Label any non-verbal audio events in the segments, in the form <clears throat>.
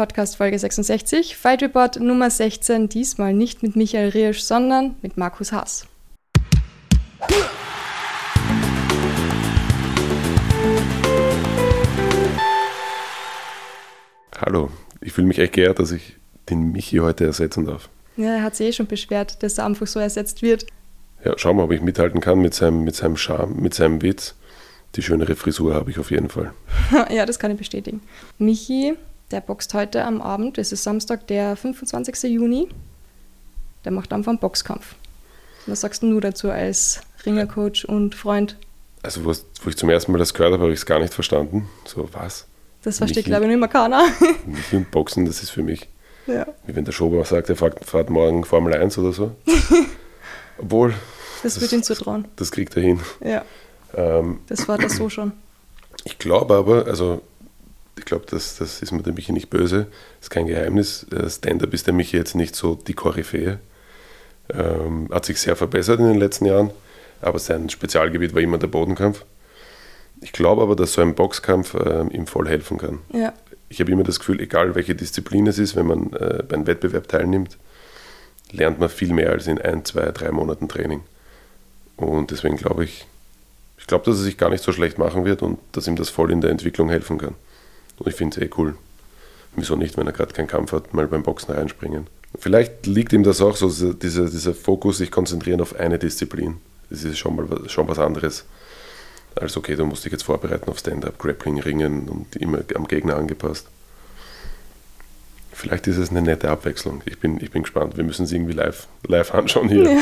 Podcast Folge 66, Fight Report Nummer 16, diesmal nicht mit Michael Riesch, sondern mit Markus Haas. Hallo, ich fühle mich echt geehrt, dass ich den Michi heute ersetzen darf. Ja, er hat sich eh schon beschwert, dass er einfach so ersetzt wird. Ja, schauen wir, ob ich mithalten kann mit seinem, mit seinem Charme, mit seinem Witz. Die schönere Frisur habe ich auf jeden Fall. <laughs> ja, das kann ich bestätigen. Michi, der boxt heute am Abend, es ist Samstag, der 25. Juni. Der macht einfach einen Boxkampf. Was sagst du dazu als Ringercoach und Freund? Also, wo, ich zum ersten Mal das gehört habe, habe ich es gar nicht verstanden. So, was? Das versteht, glaube ich, nicht mehr keiner. <laughs> Michi und Boxen, das ist für mich. Ja. Wie wenn der Schober sagt, er fährt, fährt morgen Formel 1 oder so. <laughs> Obwohl. Das, das wird ihn zutrauen. Das kriegt er hin. Ja. Ähm, das war das so schon. Ich glaube aber, also ich glaube, das, das ist mir der Michi nicht böse, das ist kein Geheimnis. Stand-up ist der Michi jetzt nicht so die Koryphäe. Ähm, hat sich sehr verbessert in den letzten Jahren, aber sein Spezialgebiet war immer der Bodenkampf. Ich glaube aber, dass so ein Boxkampf äh, ihm voll helfen kann. Ja. Ich habe immer das Gefühl, egal welche Disziplin es ist, wenn man äh, beim Wettbewerb teilnimmt, lernt man viel mehr als in ein, zwei, drei Monaten Training. Und deswegen glaube ich, ich glaube, dass er sich gar nicht so schlecht machen wird und dass ihm das voll in der Entwicklung helfen kann. Und ich finde es eh cool. Wieso nicht, wenn er gerade keinen Kampf hat, mal beim Boxen reinspringen. Vielleicht liegt ihm das auch so, dieser, dieser Fokus, sich konzentrieren auf eine Disziplin. Das ist schon mal schon was anderes. Als okay, du musst dich jetzt vorbereiten auf Stand-up, Grappling, Ringen und immer am Gegner angepasst. Vielleicht ist es eine nette Abwechslung. Ich bin, ich bin gespannt. Wir müssen es irgendwie live, live anschauen hier. Ja.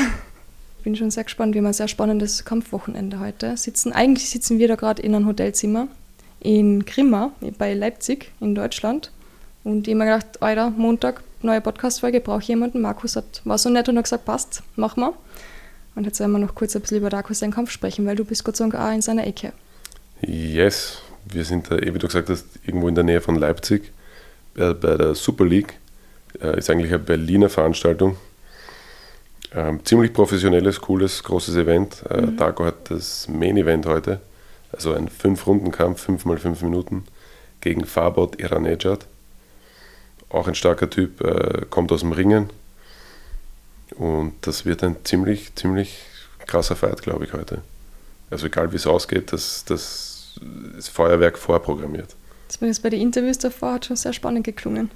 Ich bin schon sehr gespannt. Wir haben ein sehr spannendes Kampfwochenende heute. Sitzen, eigentlich sitzen wir da gerade in einem Hotelzimmer in Grimma bei Leipzig in Deutschland. Und ich habe mir gedacht, Alter, Montag, neue Podcast-Folge, brauche ich jemanden. Markus hat, war so nett und hat gesagt, passt, machen wir. Und jetzt werden wir noch kurz ein bisschen über Darkus seinen Kampf sprechen, weil du bist Gott sei Dank auch in seiner Ecke. Yes, wir sind da, wie du gesagt hast, irgendwo in der Nähe von Leipzig äh, bei der Super League. Äh, ist eigentlich eine Berliner Veranstaltung. Ähm, ziemlich professionelles, cooles, großes Event. Äh, mhm. Darko hat das Main-Event heute. Also ein Fünf-Runden-Kampf, fünf mal fünf Minuten gegen Farbot Iranejad. Auch ein starker Typ, äh, kommt aus dem Ringen. Und das wird ein ziemlich, ziemlich krasser Fight, glaube ich, heute. Also egal wie es ausgeht, das, das ist Feuerwerk vorprogrammiert. Zumindest bei den Interviews davor hat schon sehr spannend geklungen.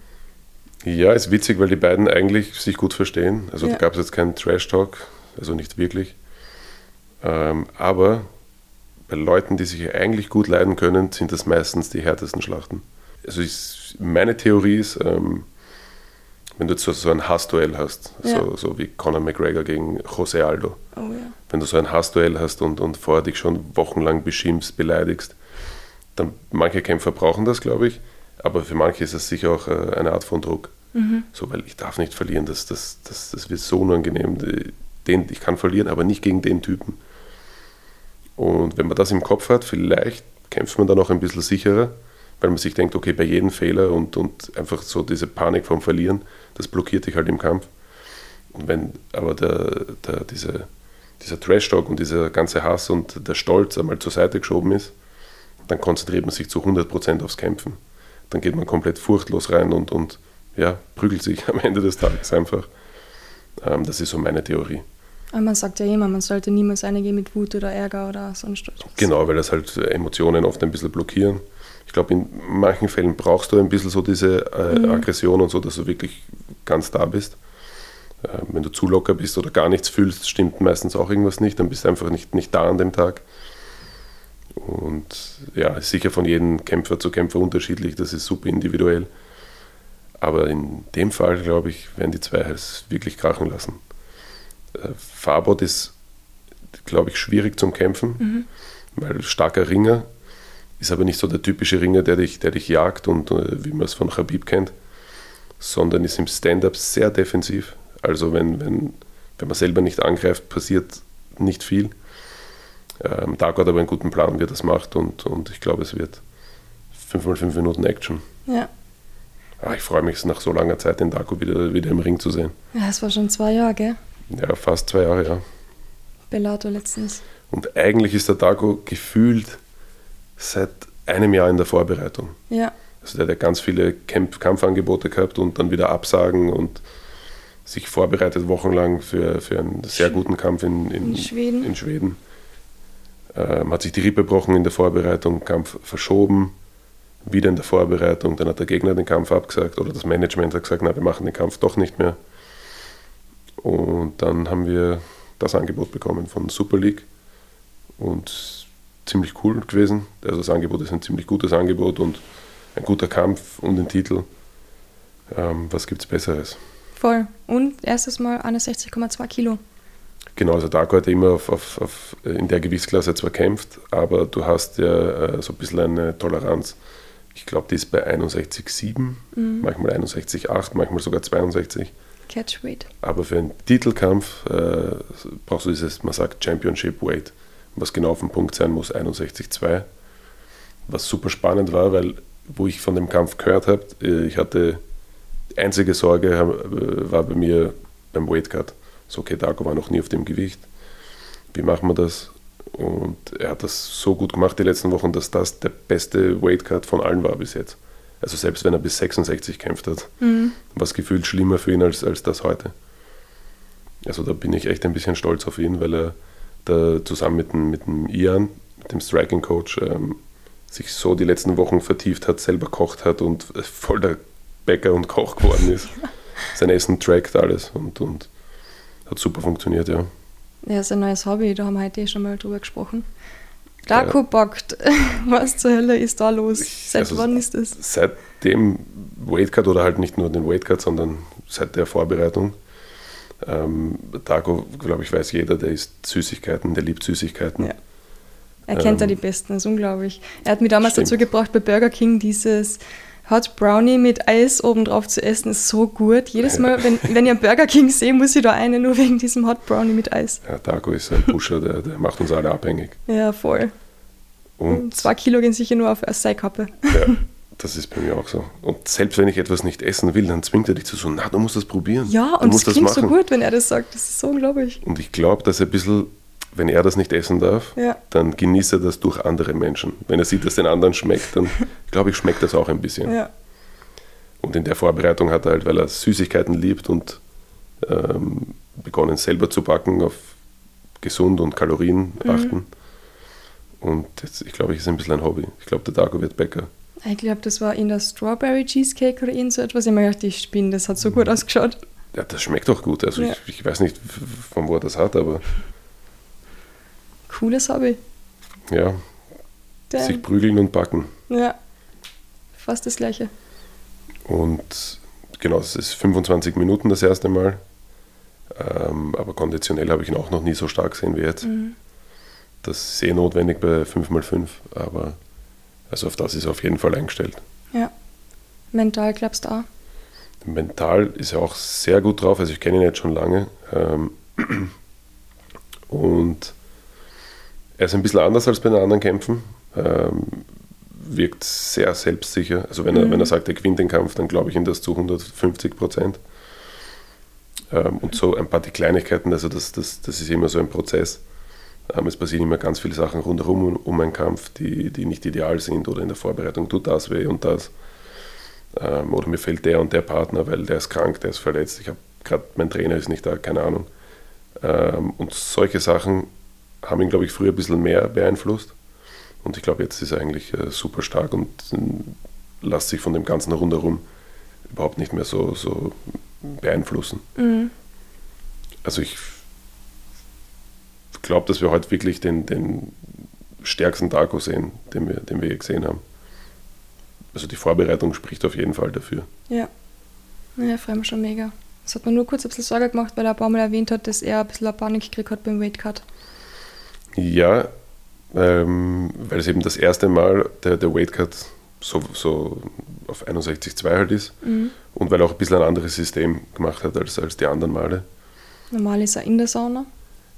Ja, ist witzig, weil die beiden eigentlich sich gut verstehen. Also ja. da gab es jetzt keinen Trash-Talk, also nicht wirklich. Ähm, aber bei Leuten, die sich eigentlich gut leiden können, sind das meistens die härtesten Schlachten. Also ich, meine Theorie ist, ähm, wenn du so, so ein Hassduell hast, ja. so, so wie Conor McGregor gegen Jose Aldo, oh, ja. wenn du so ein Hassduell hast und, und vorher dich schon wochenlang beschimpfst, beleidigst, dann manche Kämpfer brauchen das, glaube ich, aber für manche ist das sicher auch äh, eine Art von Druck. Mhm. So, weil ich darf nicht verlieren, das, das, das, das wird so unangenehm. Den, ich kann verlieren, aber nicht gegen den Typen. Und wenn man das im Kopf hat, vielleicht kämpft man dann auch ein bisschen sicherer, weil man sich denkt, okay, bei jedem Fehler und, und einfach so diese Panik vom Verlieren, das blockiert dich halt im Kampf. Und wenn aber der, der, diese, dieser Trash-Talk und dieser ganze Hass und der Stolz einmal zur Seite geschoben ist, dann konzentriert man sich zu 100% aufs Kämpfen. Dann geht man komplett furchtlos rein und, und ja, prügelt sich <laughs> am Ende des Tages einfach. Ähm, das ist so meine Theorie. Aber man sagt ja immer, man sollte niemals eingehen mit Wut oder Ärger oder sonst was. Genau, weil das halt Emotionen oft ein bisschen blockieren. Ich glaube, in manchen Fällen brauchst du ein bisschen so diese äh, mhm. Aggression und so, dass du wirklich ganz da bist. Äh, wenn du zu locker bist oder gar nichts fühlst, stimmt meistens auch irgendwas nicht, dann bist du einfach nicht, nicht da an dem Tag. Und ja, ist sicher von jedem Kämpfer zu Kämpfer unterschiedlich, das ist super individuell. Aber in dem Fall, glaube ich, werden die zwei es wirklich krachen lassen. Farbot ist, glaube ich, schwierig zum Kämpfen, mhm. weil starker Ringer ist aber nicht so der typische Ringer, der dich, der dich jagt und äh, wie man es von Khabib kennt, sondern ist im Stand-up sehr defensiv. Also wenn, wenn, wenn man selber nicht angreift, passiert nicht viel. Ähm, Dark hat aber einen guten Plan, wie er das macht und, und ich glaube, es wird 5 mal 5 Minuten Action. Ja. Ah, ich freue mich, nach so langer Zeit den Darko wieder, wieder im Ring zu sehen. Ja, es war schon zwei Jahre, gell? Ja, fast zwei Jahre, ja. Bellator letztens. Und eigentlich ist der Dago gefühlt seit einem Jahr in der Vorbereitung. Ja. Also der hat ganz viele Kampf Kampfangebote gehabt und dann wieder Absagen und sich vorbereitet wochenlang für, für einen sehr guten Kampf in, in, In Schweden. In Schweden. Ähm, hat sich die Rippe gebrochen in der Vorbereitung, Kampf verschoben, wieder in der Vorbereitung, dann hat der Gegner den Kampf abgesagt oder das Management hat gesagt, na, wir machen den Kampf doch nicht mehr. Und dann haben wir das Angebot bekommen von Super League und ziemlich cool gewesen. Also das Angebot ist ein ziemlich gutes Angebot und ein guter Kampf um den Titel. Ähm, was gibt es Besseres? Voll. Und erstes Mal 61,2 Kilo. Genau, also Darko hat immer auf, auf, auf, in der Gewichtsklasse zwar kämpft, aber du hast ja äh, so ein bisschen eine Toleranz. Ich glaube, die ist bei 61,7, Mhm. manchmal 61,8, manchmal sogar 62. Catchweight. Aber für einen Titelkampf äh, brauchst du dieses, man sagt Championship Weight, was genau auf dem Punkt sein muss, 61,2. Was super spannend war, weil wo ich von dem Kampf gehört habe, äh, ich hatte, die einzige Sorge äh, war bei mir beim Weightcut. So, okay, Darko war noch nie auf dem Gewicht. Wie machen wir das? Und er hat das so gut gemacht die letzten Wochen, dass das der beste Weightcut von allen war bis jetzt. Also selbst wenn er bis 66 kämpft hat, Mhm. was gefühlt schlimmer für ihn als, als das heute. Also da bin ich echt ein bisschen stolz auf ihn, weil er da zusammen mit dem, mit dem Ian, mit dem Striking Coach, ähm, sich so die letzten Wochen vertieft hat, selber kocht hat und voll der Bäcker und Koch geworden ist. <laughs> Sein Essen trackt alles und, und hat super funktioniert, ja. Ja, ist ein neues Hobby, da haben wir heute eh schon mal drüber gesprochen. Darko bockt. <laughs> Was zur Hölle ist da los? Seit also- wann ist das? Seit dem Weightcut oder halt nicht nur den Weightcut, sondern seit der Vorbereitung. Ähm, Darko, glaube ich, weiß jeder, der isst Süßigkeiten, der liebt Süßigkeiten. Ja. Er kennt ja Ähm, die Besten, das ist unglaublich. Er hat mich damals stimmt. dazu gebracht, bei Burger King dieses Hot Brownie mit Eis obendrauf zu essen, ist so gut. Jedes Mal, wenn, <laughs> wenn ich einen Burger King sehe, muss ich da eine, nur wegen diesem Hot Brownie mit Eis. Ja, Darko ist ein Pusher, der, der macht uns alle abhängig. Ja, voll. Und Zwei Kilo gehen sicher nur auf seine Kappe. ja, <laughs> das ist bei mir auch so. Und selbst wenn ich etwas nicht essen will, dann zwingt er dich zu so, na, du musst das probieren. Ja, du und es klingt so gut, wenn er das sagt. Das ist so unglaublich. Und ich glaube, dass er ein bisschen, wenn er das nicht essen darf, Ja. dann genießt er das durch andere Menschen. Wenn er sieht, dass den anderen schmeckt, dann <laughs> glaube ich, schmeckt das auch ein bisschen. Ja. Und in der Vorbereitung hat er halt, weil er Süßigkeiten liebt und ähm, begonnen selber zu backen, auf gesund und Kalorien Mhm. achten. Und jetzt, ich glaube, ich ist ein bisschen ein Hobby. Ich glaube, der Darko wird Bäcker. Ich glaube, das war in der Strawberry Cheesecake oder irgend so etwas. Ich habe mir gedacht, ich spinne, das hat so gut ausgeschaut. Ja, das schmeckt doch gut. Also Ja. ich, ich weiß nicht, von wo er das hat, aber <laughs> Cooles Hobby. ja, Damn. sich prügeln und backen. Ja. Fast das gleiche. Und genau, es ist 25 Minuten das erste Mal. Ähm, aber konditionell habe ich ihn auch noch nie so stark gesehen wie jetzt. Mhm. Das ist eh notwendig bei 5x5, aber also auf das ist er auf jeden Fall eingestellt. Ja. Mental glaubst du auch? Mental ist er auch sehr gut drauf, also ich kenne ihn jetzt schon lange. Ähm, <clears throat> und er ist ein bisschen anders als bei den anderen Kämpfen. Ähm, wirkt sehr selbstsicher. Also wenn er, Mhm. wenn er sagt, er gewinnt den Kampf, dann glaube ich ihm das zu 150 Prozent. Ähm, und so ein paar die Kleinigkeiten, also das, das, das ist immer so ein Prozess. Ähm, es passieren immer ganz viele Sachen rundherum um, um einen Kampf, die, die nicht ideal sind oder in der Vorbereitung tut das weh und das. Ähm, oder mir fehlt der und der Partner, weil der ist krank, der ist verletzt. Ich habe gerade, mein Trainer ist nicht da, keine Ahnung. Ähm, und solche Sachen haben ihn, glaube ich, früher ein bisschen mehr beeinflusst. Und ich glaube, jetzt ist er eigentlich äh, super stark und äh, lässt sich von dem Ganzen rundherum überhaupt nicht mehr so, so beeinflussen. Mhm. Also ich glaube, dass wir heute wirklich den, den stärksten Darko sehen, den wir, den wir gesehen haben. Also die Vorbereitung spricht auf jeden Fall dafür. Ja. Ja, freue mich schon mega. Das hat mir nur kurz ein bisschen Sorge gemacht, weil er ein paar Mal erwähnt hat, dass er ein bisschen eine Panik gekriegt hat beim Weightcut. Ja, ähm, weil es eben das erste Mal der, der Weightcut so, so auf 61,2 halt ist Mhm. und weil er auch ein bisschen ein anderes System gemacht hat als, als die anderen Male. Normal ist er in der Sauna.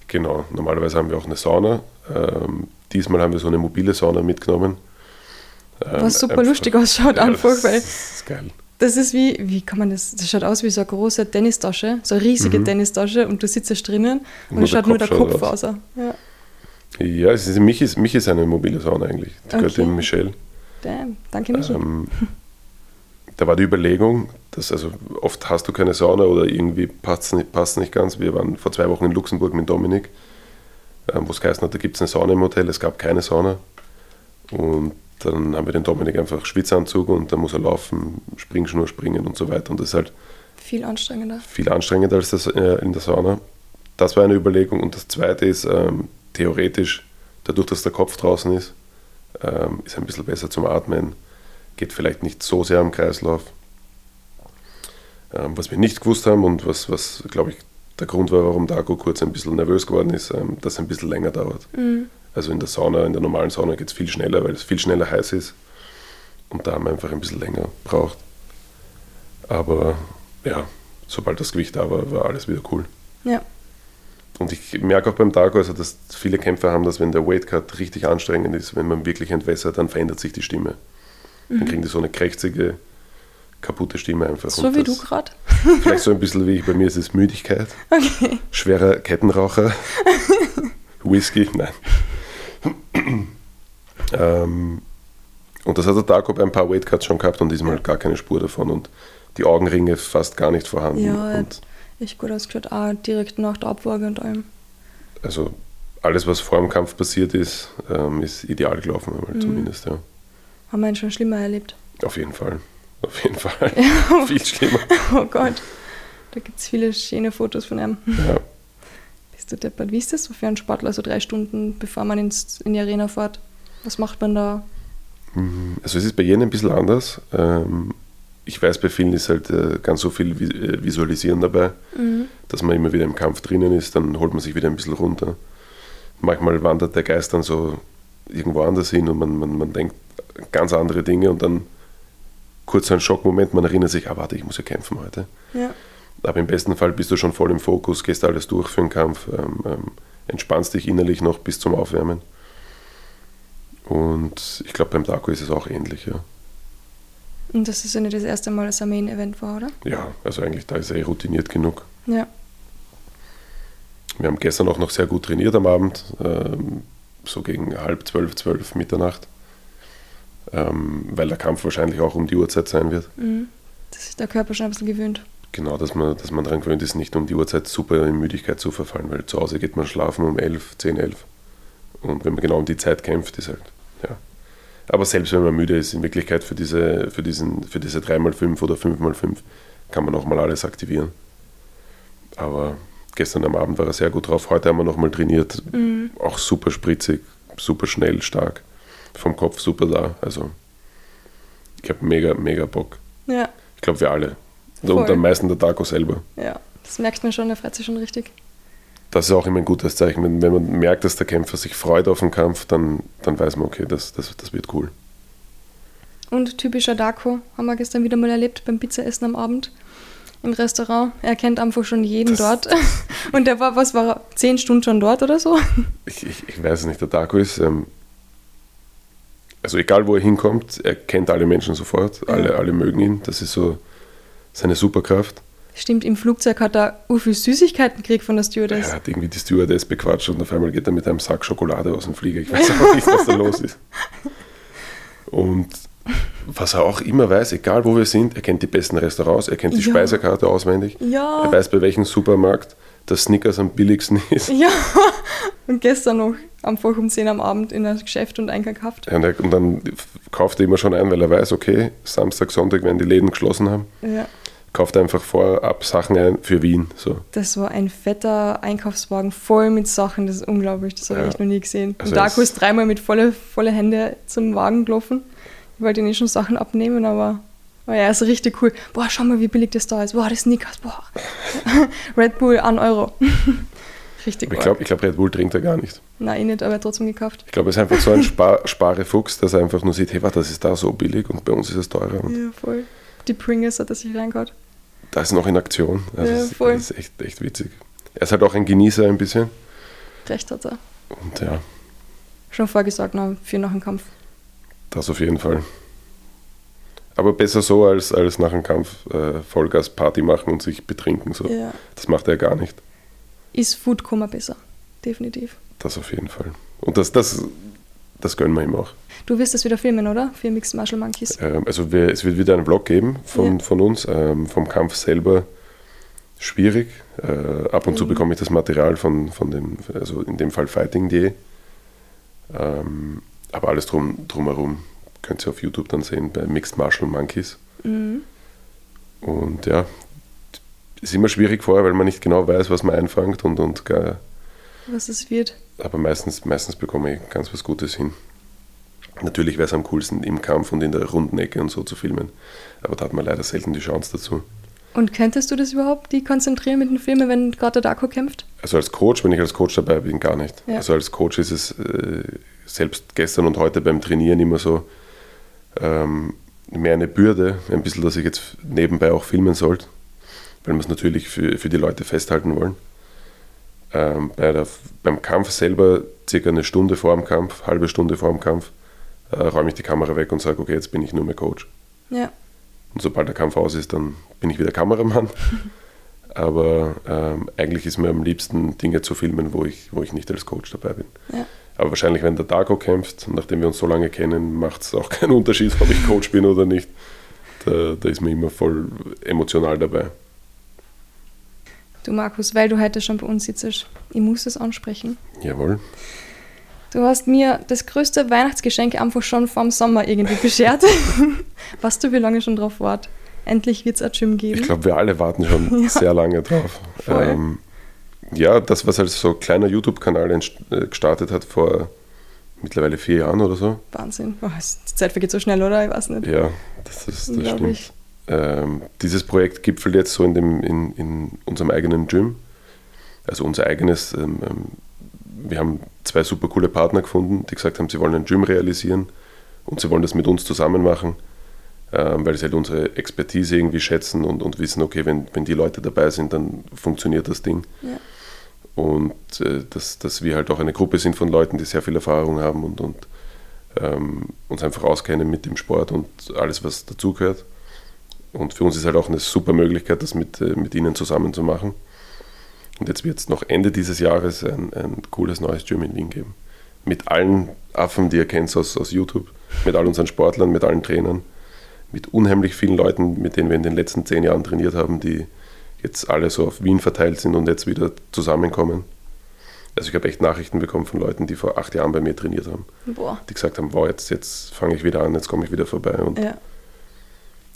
Genau, normalerweise haben wir auch eine Sauna. Ähm, diesmal haben wir so eine mobile Sauna mitgenommen. Ähm, Was super einfach- lustig ausschaut, Ja, einfach, das weil ist geil. das ist wie, wie kann man das, das schaut aus wie so eine große Tennistasche, so eine riesige Mhm. Tennistasche und du sitzt da drinnen und, der schaut nur der Kopf raus. aus. Ja. Ja, es ist, mich, ist, mich ist eine mobile Sauna eigentlich. Die gehört Okay. dem Michel. Damn, danke Michi. Ähm, da war die Überlegung, dass also oft hast du keine Sauna oder irgendwie passt es nicht, passt nicht ganz. Wir waren vor zwei Wochen in Luxemburg mit Dominik, ähm, wo es geheißen hat, da gibt es eine Sauna im Hotel, es gab keine Sauna. Und dann haben wir den Dominik einfach Schwitzanzug und dann muss er laufen, Springschnur springen und so weiter. Und das ist halt viel anstrengender. Viel anstrengender als das äh, in der Sauna. Das war eine Überlegung. Und das zweite ist, ähm, theoretisch, dadurch, dass der Kopf draußen ist, ähm, ist ein bisschen besser zum Atmen, geht vielleicht nicht so sehr am Kreislauf. Ähm, was wir nicht gewusst haben und was, was glaube ich, der Grund war, warum Dago kurz ein bisschen nervös geworden ist, ähm, dass es ein bisschen länger dauert. Mhm. Also in der Sauna, in der normalen Sauna geht es viel schneller, weil es viel schneller heiß ist. Und da haben wir einfach ein bisschen länger braucht. Aber ja, sobald das Gewicht da war, war alles wieder cool. Ja. Und ich merke auch beim Dago, also dass viele Kämpfer haben, dass wenn der Weightcut richtig anstrengend ist, wenn man wirklich entwässert, dann verändert sich die Stimme. Mhm. Dann kriegen die so eine krächzige, kaputte Stimme einfach. So wie du gerade? Vielleicht so ein bisschen wie ich, bei mir ist es Müdigkeit. Okay. Schwerer Kettenraucher. <laughs> Whisky, nein. ähm, und das hat der Dago bei ein paar Weightcuts schon gehabt und diesmal gar keine Spur davon und die Augenringe fast gar nicht vorhanden. Ja, und echt gut ausgeschaut, auch direkt nach der Abwaage und allem. Also alles, was vor dem Kampf passiert ist, ähm, ist ideal gelaufen, mhm. zumindest, ja. Haben wir ihn schon schlimmer erlebt? Auf jeden Fall. Auf jeden <laughs> Fall. Ja. Viel schlimmer. Oh Gott. Da gibt es viele schöne Fotos von ihm. Ja. Bist du deppert? Wie ist das so für einen Sportler, so drei Stunden, bevor man ins, in die Arena fährt? Was macht man da? Mhm. Also es ist bei jedem ein bisschen anders. Ähm, ich weiß, bei vielen ist halt äh, ganz so viel äh, Visualisieren dabei, mhm. dass man immer wieder im Kampf drinnen ist, dann holt man sich wieder ein bisschen runter. Manchmal wandert der Geist dann so irgendwo anders hin und man, man, man denkt ganz andere Dinge und dann kurz ein Schockmoment, man erinnert sich, ah warte, ich muss ja kämpfen heute. Ja. Aber im besten Fall bist du schon voll im Fokus, gehst alles durch für den Kampf, ähm, ähm, entspannst dich innerlich noch bis zum Aufwärmen. Und ich glaube, beim Darko ist es auch ähnlich, ja. Und das ist ja nicht das erste Mal, dass er Main-Event war, oder? Ja, also eigentlich da ist er eh routiniert genug. Ja. Wir haben gestern auch noch sehr gut trainiert am Abend, ähm, so gegen halb zwölf, zwölf Mitternacht, ähm, weil der Kampf wahrscheinlich auch um die Uhrzeit sein wird. Mhm. Dass sich der Körper schon ein bisschen gewöhnt. Genau, dass man, dass man daran gewöhnt ist, nicht um die Uhrzeit super in Müdigkeit zu verfallen, weil zu Hause geht man schlafen um elf, zehn, elf. Und wenn man genau um die Zeit kämpft, ist halt, aber selbst wenn man müde ist, in Wirklichkeit für diese, für diesen, für diese 3x5 oder 5x5 kann man auch mal alles aktivieren. Aber gestern am Abend war er sehr gut drauf. Heute haben wir nochmal trainiert. Mhm. Auch super spritzig, super schnell, stark. Vom Kopf super da. Also ich habe mega, mega Bock. Ja. Ich glaube, wir alle. Voll. Und am meisten der Taco selber. Ja, das merkt man schon, der freut sich schon richtig das ist auch immer ein gutes Zeichen. Wenn, wenn man merkt, dass der Kämpfer sich freut auf den Kampf, dann, dann weiß man, okay, das, das, das wird cool. Und typischer Darko haben wir gestern wieder mal erlebt beim Pizzaessen am Abend im Restaurant. Er kennt einfach schon jeden das, dort. <laughs> Und der war, was war er, zehn Stunden schon dort oder so? Ich, ich, ich weiß es nicht. Der Darko ist, ähm, also egal wo er hinkommt, er kennt alle Menschen sofort. Ja. Alle, alle mögen ihn. Das ist so seine Superkraft. Stimmt, im Flugzeug hat er u viel Süßigkeiten gekriegt von der Stewardess. Er hat irgendwie die Stewardess bequatscht und auf einmal geht er mit einem Sack Schokolade aus dem Flieger. Ich weiß auch nicht, was da los ist. Und was er auch immer weiß, egal wo wir sind, er kennt die besten Restaurants, er kennt die ja. Speisekarte auswendig. Ja. Er weiß, bei welchem Supermarkt das Snickers am billigsten ist. Ja, <laughs> und gestern noch einfach um 10 am Abend in ein Geschäft und eingekauft. Ja, und dann kauft er immer schon ein, weil er weiß, okay, Samstag, Sonntag werden die Läden geschlossen haben. Ja kauft einfach vorab Sachen ein für Wien. So. Das war ein fetter Einkaufswagen voll mit Sachen, das ist unglaublich, das habe ja. ich noch nie gesehen. Also und Darko ist dreimal mit volle, volle Hände zum Wagen gelaufen. Ich wollte ihn eh schon Sachen abnehmen, aber oh ja, ist richtig cool. Boah, schau mal, wie billig das da ist. Boah, das Snickers, boah. <laughs> Red Bull, 1 Euro. <laughs> richtig Ich glaube, glaub, Red Bull trinkt er gar nicht. Nein, eh nicht, aber er hat trotzdem gekauft. Ich glaube, er ist einfach so ein Spar <laughs> Sparefuchs, dass er einfach nur sieht, hey, warte, das ist da so billig und bei uns ist es teurer. ja, voll. Die Pringles hat er sich reingehauen da ist noch in Aktion. Also ja, voll. Das ist echt, echt witzig. Er ist halt auch ein Genießer ein bisschen. Recht hat er. Und ja. Schon vorgesagt, noch für nach dem Kampf. Das auf jeden Fall. Aber besser so, als, als nach dem Kampf äh, Vollgas-Party machen und sich betrinken. So. Ja. Das macht er gar nicht. Ist Foodkoma besser, definitiv. Das auf jeden Fall. Und das, das, das gönnen wir ihm auch. Du wirst das wieder filmen, oder? Für Mixed Martial Monkeys. Ähm, also wir, es wird wieder einen Vlog geben von, Ja. von uns, ähm, vom Kampf selber schwierig. Äh, ab und zu Mhm. bekomme ich das Material von, von dem, also in dem Fall Fighting.de. Ähm, aber alles drum, drumherum könnt ihr auf YouTube dann sehen bei Mixed Martial Monkeys. Mhm. Und ja, ist immer schwierig vorher, weil man nicht genau weiß, was man einfängt und, und gar, Was es wird. aber meistens, meistens bekomme ich ganz was Gutes hin. Natürlich wäre es am coolsten, im Kampf und in der runden Ecke und so zu filmen. Aber da hat man leider selten die Chance dazu. Und könntest du das überhaupt, die konzentrieren mit den Filmen, wenn gerade der Darko kämpft? Also als Coach, wenn ich als Coach dabei bin, gar nicht. Ja. Also als Coach ist es äh, selbst gestern und heute beim Trainieren immer so ähm, mehr eine Bürde, ein bisschen, dass ich jetzt nebenbei auch filmen sollte, weil wir es natürlich für, für die Leute festhalten wollen. Ähm, bei der, beim Kampf selber, circa eine Stunde vor dem Kampf, halbe Stunde vor dem Kampf, äh, räume ich die Kamera weg und sage, okay, jetzt bin ich nur mehr Coach. Ja. Und sobald der Kampf aus ist, dann bin ich wieder Kameramann. <laughs> Aber ähm, eigentlich ist mir am liebsten, Dinge zu filmen, wo ich, wo ich nicht als Coach dabei bin. Ja. Aber wahrscheinlich, wenn der Darko kämpft, nachdem wir uns so lange kennen, macht es auch <laughs> keinen Unterschied, ob ich Coach bin oder nicht. Da, da ist mir immer voll emotional dabei. Du Markus, weil du heute schon bei uns sitzt, ich muss es ansprechen. Jawohl. Du hast mir das größte Weihnachtsgeschenk einfach schon vorm Sommer irgendwie beschert. <laughs> weißt du, wie lange schon drauf wart? Endlich wird es ein Gym geben. Ich glaube, wir alle warten schon <laughs> Ja. sehr lange drauf. Ähm, ja, das, was als so kleiner YouTube-Kanal äh, gestartet hat vor mittlerweile vier Jahren oder so, Wahnsinn. Oh, die Zeit vergeht so schnell, oder? Ich weiß nicht. Ja, das, ist, das stimmt. Ähm, dieses Projekt gipfelt jetzt so in, dem, in, in unserem eigenen Gym. Also unser eigenes. Ähm, ähm, wir haben zwei super coole Partner gefunden, die gesagt haben, sie wollen ein Gym realisieren und sie wollen das mit uns zusammen machen, ähm, weil sie halt unsere Expertise irgendwie schätzen und, und wissen, okay, wenn, wenn die Leute dabei sind, dann funktioniert das Ding. Ja. Und äh, dass, dass wir halt auch eine Gruppe sind von Leuten, die sehr viel Erfahrung haben und, und ähm, uns einfach auskennen mit dem Sport und alles, was dazugehört. Und für uns ist halt auch eine super Möglichkeit, das mit, äh, mit ihnen zusammen zu machen. Und jetzt wird es noch Ende dieses Jahres ein, ein cooles neues Gym in Wien geben. Mit allen Affen, die ihr kennt aus, aus YouTube, mit all unseren Sportlern, mit allen Trainern, mit unheimlich vielen Leuten, mit denen wir in den letzten zehn Jahren trainiert haben, die jetzt alle so auf Wien verteilt sind und jetzt wieder zusammenkommen. Also ich habe echt Nachrichten bekommen von Leuten, die vor acht Jahren bei mir trainiert haben, Boah. die gesagt haben, wow, jetzt, jetzt fange ich wieder an, jetzt komme ich wieder vorbei. Und Ja.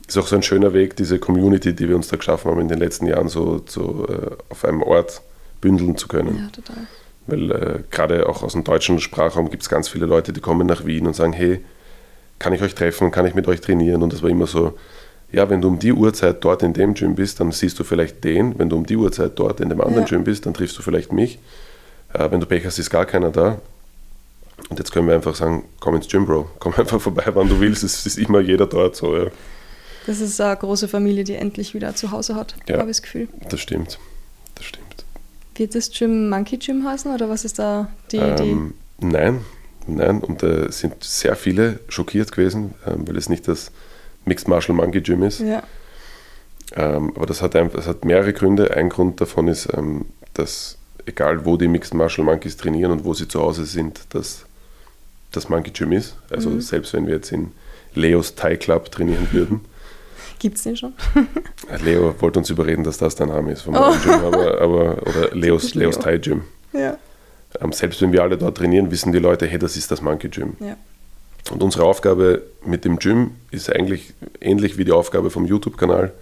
Ist auch so ein schöner Weg, diese Community, die wir uns da geschaffen haben in den letzten Jahren, so, so äh, auf einem Ort bündeln zu können. ja, total. Weil äh, gerade auch aus dem deutschen Sprachraum gibt es ganz viele Leute, die kommen nach Wien und sagen, hey, kann ich euch treffen, kann ich mit euch trainieren? Und das war immer so, ja, wenn du um die Uhrzeit dort in dem Gym bist, dann siehst du vielleicht den. Wenn du um die Uhrzeit dort in dem anderen Ja. Gym bist, dann triffst du vielleicht mich. Äh, wenn du Pech hast, ist gar keiner da. Und jetzt können wir einfach sagen, komm ins Gym, Bro. Komm <laughs> einfach vorbei, wann du willst. Es ist immer jeder dort. So, ja. Das ist eine große Familie, die endlich wieder zu Hause hat, Ja. habe ich das Gefühl. Das stimmt. Das stimmt. Wird das Gym Monkey Gym heißen oder was ist da die Idee? Ähm, nein, nein. Und äh, es sind sehr viele schockiert gewesen, ähm, weil es nicht das Mixed Martial Monkey Gym ist. Ja, Ähm, aber das hat, ein, das hat mehrere Gründe. Ein Grund davon ist, ähm, dass egal wo die Mixed Martial Monkeys trainieren und wo sie zu Hause sind, dass das Monkey Gym ist. Also Mhm. selbst wenn wir jetzt in Leos Thai Club trainieren würden. <laughs> gibt es den schon? <laughs> Leo wollte uns überreden, dass das der Name ist vom Oh. Gym, aber, aber oder Leos, Typisch <laughs> Leos Leo. Thai Gym. Ja. Ähm, selbst wenn wir alle dort trainieren, wissen die Leute, hey, das ist das Monkey Gym. Ja. Und unsere Aufgabe mit dem Gym ist eigentlich ähnlich wie die Aufgabe vom YouTube-Kanal.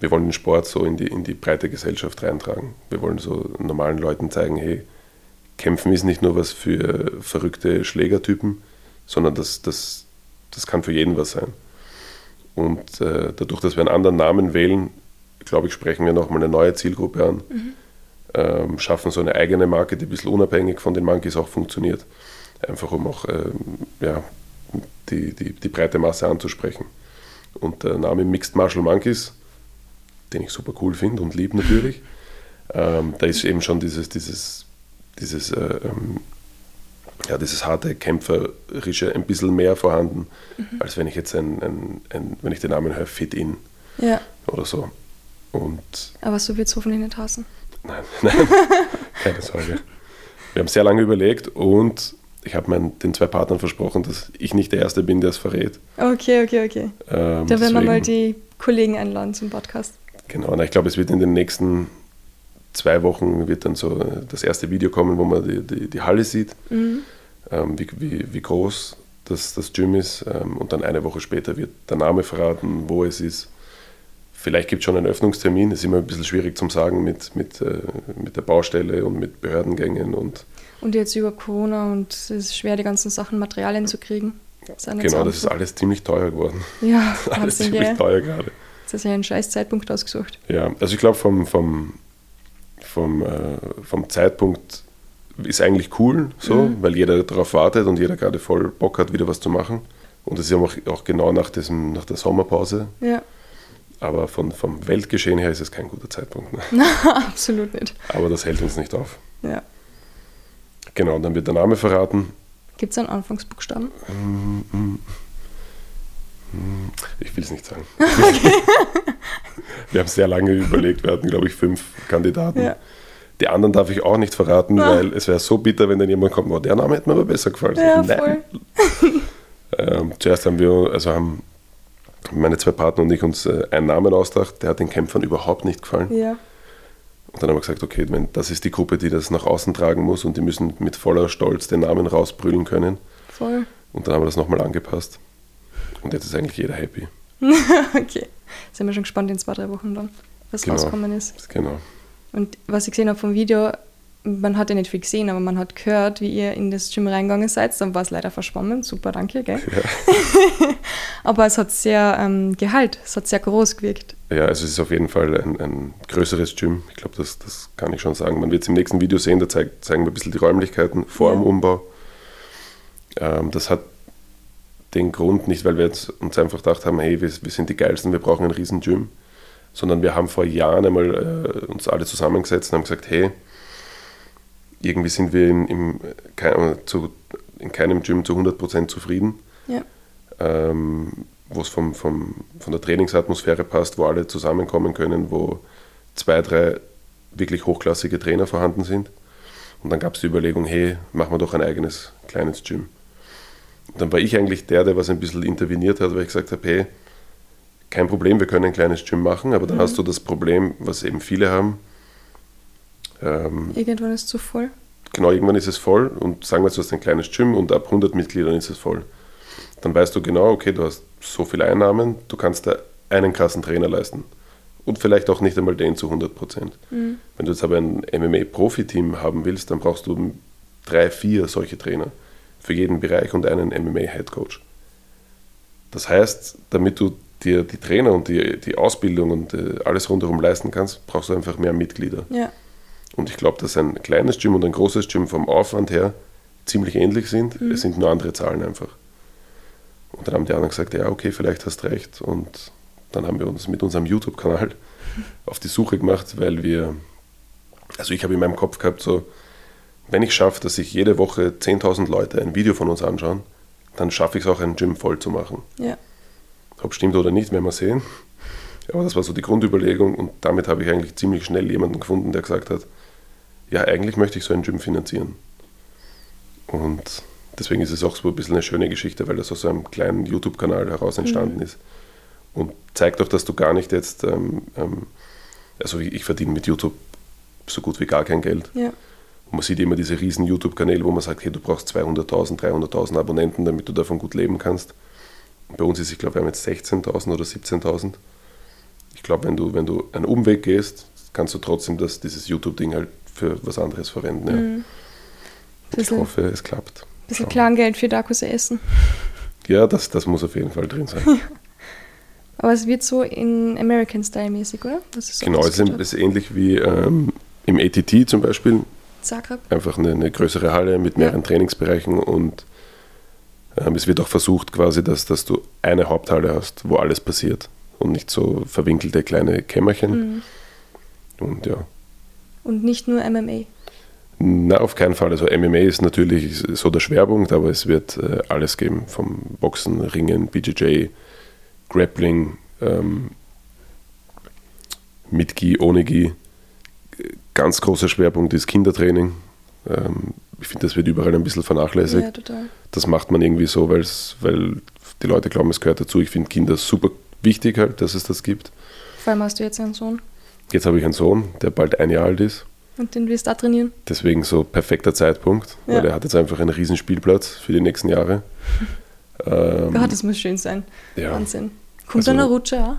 Wir wollen den Sport so in die, in die breite Gesellschaft reintragen. Wir wollen so normalen Leuten zeigen, hey, Kämpfen ist nicht nur was für verrückte Schlägertypen, sondern das, das, das kann für jeden was sein. Und äh, dadurch, dass wir einen anderen Namen wählen, glaube ich, sprechen wir nochmal eine neue Zielgruppe an. Ähm, schaffen so eine eigene Marke, die ein bisschen unabhängig von den Monkeys auch funktioniert. Einfach um auch ähm, ja, die, die, die breite Masse anzusprechen. Und der Name Mixed Martial Monkeys, den ich super cool finde und liebe natürlich, ähm, da ist eben schon dieses, dieses, dieses, äh, ähm, ja, dieses harte, kämpferische ein bisschen mehr vorhanden, als wenn ich jetzt ein, ein, ein, wenn ich den Namen höre, Fit In ja, oder so. Und aber so wird es hoffentlich nicht heißen. Nein, <laughs> nein, keine Sorge. Wir haben sehr lange überlegt und ich habe den zwei Partnern versprochen, dass ich nicht der Erste bin, der es verrät. Okay, okay, okay. Ähm, da werden wir mal die Kollegen einladen zum Podcast. Genau, na, ich glaube, es wird in den nächsten zwei Wochen wird dann so das erste Video kommen, wo man die, die, die Halle sieht, mhm. ähm, wie, wie, wie groß das, das Gym ist. Ähm, und dann eine Woche später wird der Name verraten, wo es ist. Vielleicht gibt es schon einen Öffnungstermin, das ist immer ein bisschen schwierig zu sagen mit, mit, äh, mit der Baustelle und mit Behördengängen. Und, und jetzt über Corona und es ist schwer, die ganzen Sachen, Materialien zu kriegen. Das genau, das ist alles ziemlich teuer geworden. Ja, <laughs> alles ziemlich ja. teuer gerade. Das ist ja ein scheiß Zeitpunkt ausgesucht. Ja, also ich glaube, vom, vom, vom, äh, vom Zeitpunkt ist eigentlich cool, so, mhm. weil jeder darauf wartet und jeder gerade voll Bock hat, wieder was zu machen. Und es ist ja auch, auch genau nach, diesem, nach der Sommerpause. Ja. Aber von, vom Weltgeschehen her ist es kein guter Zeitpunkt. Ne? <laughs> Absolut nicht. Aber das hält uns nicht auf. Ja. Genau, und dann wird der Name verraten. Gibt es einen Anfangsbuchstaben? Mm, mm, mm. Ich will es nicht sagen. <laughs> wir haben sehr lange überlegt, wir hatten, glaube ich, fünf Kandidaten. Ja. Die anderen darf ich auch nicht verraten, ah. weil es wäre so bitter, wenn dann jemand kommt, oh, der Name hätte mir aber besser gefallen. Ja, Nein. <laughs> ähm, zuerst haben wir, also haben meine zwei Partner und ich uns äh, einen Namen ausgedacht, der hat den Kämpfern überhaupt nicht gefallen. Ja. Und dann haben wir gesagt, okay, wenn, das ist die Gruppe, die das nach außen tragen muss und die müssen mit voller Stolz den Namen rausbrüllen können. Voll. Und dann haben wir das nochmal angepasst. Und jetzt ist eigentlich jeder happy. <laughs> okay. Sind wir schon gespannt in zwei, drei Wochen dann, was genau. rauskommen ist. Genau. Und was ich gesehen habe vom Video, man hat ja nicht viel gesehen, aber man hat gehört, wie ihr in das Gym reingegangen seid. Dann war es leider verschwommen. Super, danke, gell? Ja. <laughs> aber es hat sehr ähm, Gehalt, es hat sehr groß gewirkt. Ja, also es ist auf jeden Fall ein, ein größeres Gym. Ich glaube, das, das kann ich schon sagen. Man wird es im nächsten Video sehen, da zeigt, zeigen wir ein bisschen die Räumlichkeiten vor ja. dem Umbau. Ähm, das hat den Grund nicht, weil wir uns einfach gedacht haben, hey, wir, wir sind die Geilsten, wir brauchen ein riesen Gym, sondern wir haben vor Jahren einmal äh, uns alle zusammengesetzt und haben gesagt, hey, irgendwie sind wir in, im, kein, zu, in keinem Gym zu 100% zufrieden. Ja. Ähm, wo es vom, vom, von der Trainingsatmosphäre passt, wo alle zusammenkommen können, wo zwei, drei wirklich hochklassige Trainer vorhanden sind. Und dann gab es die Überlegung, hey, machen wir doch ein eigenes kleines Gym. Dann war ich eigentlich der, der was ein bisschen interveniert hat, weil ich gesagt habe, hey, kein Problem, wir können ein kleines Gym machen, aber dann mhm. hast du das Problem, was eben viele haben. Ähm, irgendwann ist es zu voll. Genau, irgendwann ist es voll und sagen wir du hast ein kleines Gym und ab 100 Mitgliedern ist es voll. Dann weißt du genau, okay, du hast so viele Einnahmen, du kannst da einen krassen Trainer leisten. Und vielleicht auch nicht einmal den zu 100 Prozent. Mhm. Wenn du jetzt aber ein MMA-Profi-Team haben willst, dann brauchst du drei, vier solche Trainer für jeden Bereich und einen MMA-Headcoach. Das heißt, damit du dir die Trainer und die, die Ausbildung und äh, alles rundherum leisten kannst, brauchst du einfach mehr Mitglieder. Ja. Und ich glaube, dass ein kleines Gym und ein großes Gym vom Aufwand her ziemlich ähnlich sind. Mhm. Es sind nur andere Zahlen einfach. Und dann haben die anderen gesagt, ja, okay, vielleicht hast du recht. Und dann haben wir uns mit unserem YouTube-Kanal <laughs> auf die Suche gemacht, weil wir, also ich habe in meinem Kopf gehabt, so, wenn ich schaffe, dass sich jede Woche 10.000 Leute ein Video von uns anschauen, dann schaffe ich es auch, ein Gym voll zu machen. Ja. Ob stimmt oder nicht, werden wir sehen. Aber das war so die Grundüberlegung und damit habe ich eigentlich ziemlich schnell jemanden gefunden, der gesagt hat, ja, eigentlich möchte ich so ein Gym finanzieren. Und deswegen ist es auch so ein bisschen eine schöne Geschichte, weil das aus so einem kleinen YouTube-Kanal heraus entstanden mhm. ist. Und zeigt auch, dass du gar nicht jetzt, ähm, ähm, also ich, ich, verdiene mit YouTube so gut wie gar kein Geld. Ja. Man sieht immer diese riesen YouTube-Kanäle, wo man sagt, hey, du brauchst 200.000, 300.000 Abonnenten, damit du davon gut leben kannst. Bei uns ist, ich glaube, wir haben jetzt 16.000 oder 17.000. Ich glaube, wenn du, wenn du einen Umweg gehst, kannst du trotzdem das, dieses YouTube-Ding halt für was anderes verwenden. Ja. Mhm. Ich hoffe, es klappt. Ein bisschen Kleingeld für Dakuse essen. Ja, das, das muss auf jeden Fall drin sein. <laughs> Aber es wird so in American Style mäßig, oder? So genau, es ist, ist, ähnlich wie ähm, im ATT zum Beispiel. Zagreb. Einfach eine, eine größere Halle mit mehreren ja. Trainingsbereichen und ähm, es wird auch versucht quasi, dass, dass du eine Haupthalle hast, wo alles passiert und nicht so verwinkelte kleine Kämmerchen. Mhm. Und ja. Und nicht nur MMA. Na, auf keinen Fall. Also MMA ist natürlich so der Schwerpunkt, aber es wird äh, alles geben. Vom Boxen, Ringen, BJJ, Grappling, ähm, mit Gi, ohne Gi. Ganz großer Schwerpunkt ist Kindertraining. Ähm, Ich finde, das wird überall ein bisschen vernachlässigt. Ja, total. Das macht man irgendwie so, weil's, weil die Leute glauben, es gehört dazu. Ich finde Kinder super wichtig halt, dass es das gibt. Vor allem hast du jetzt einen Sohn Jetzt habe ich einen Sohn, der bald ein Jahr alt ist. und den willst du auch trainieren. Deswegen so perfekter Zeitpunkt, Ja. weil er hat jetzt einfach einen riesen Spielplatz für die nächsten Jahre. <laughs> ähm, Gott, das muss schön sein. ja, Wahnsinn. Kommt Also- eine Rutsche auch?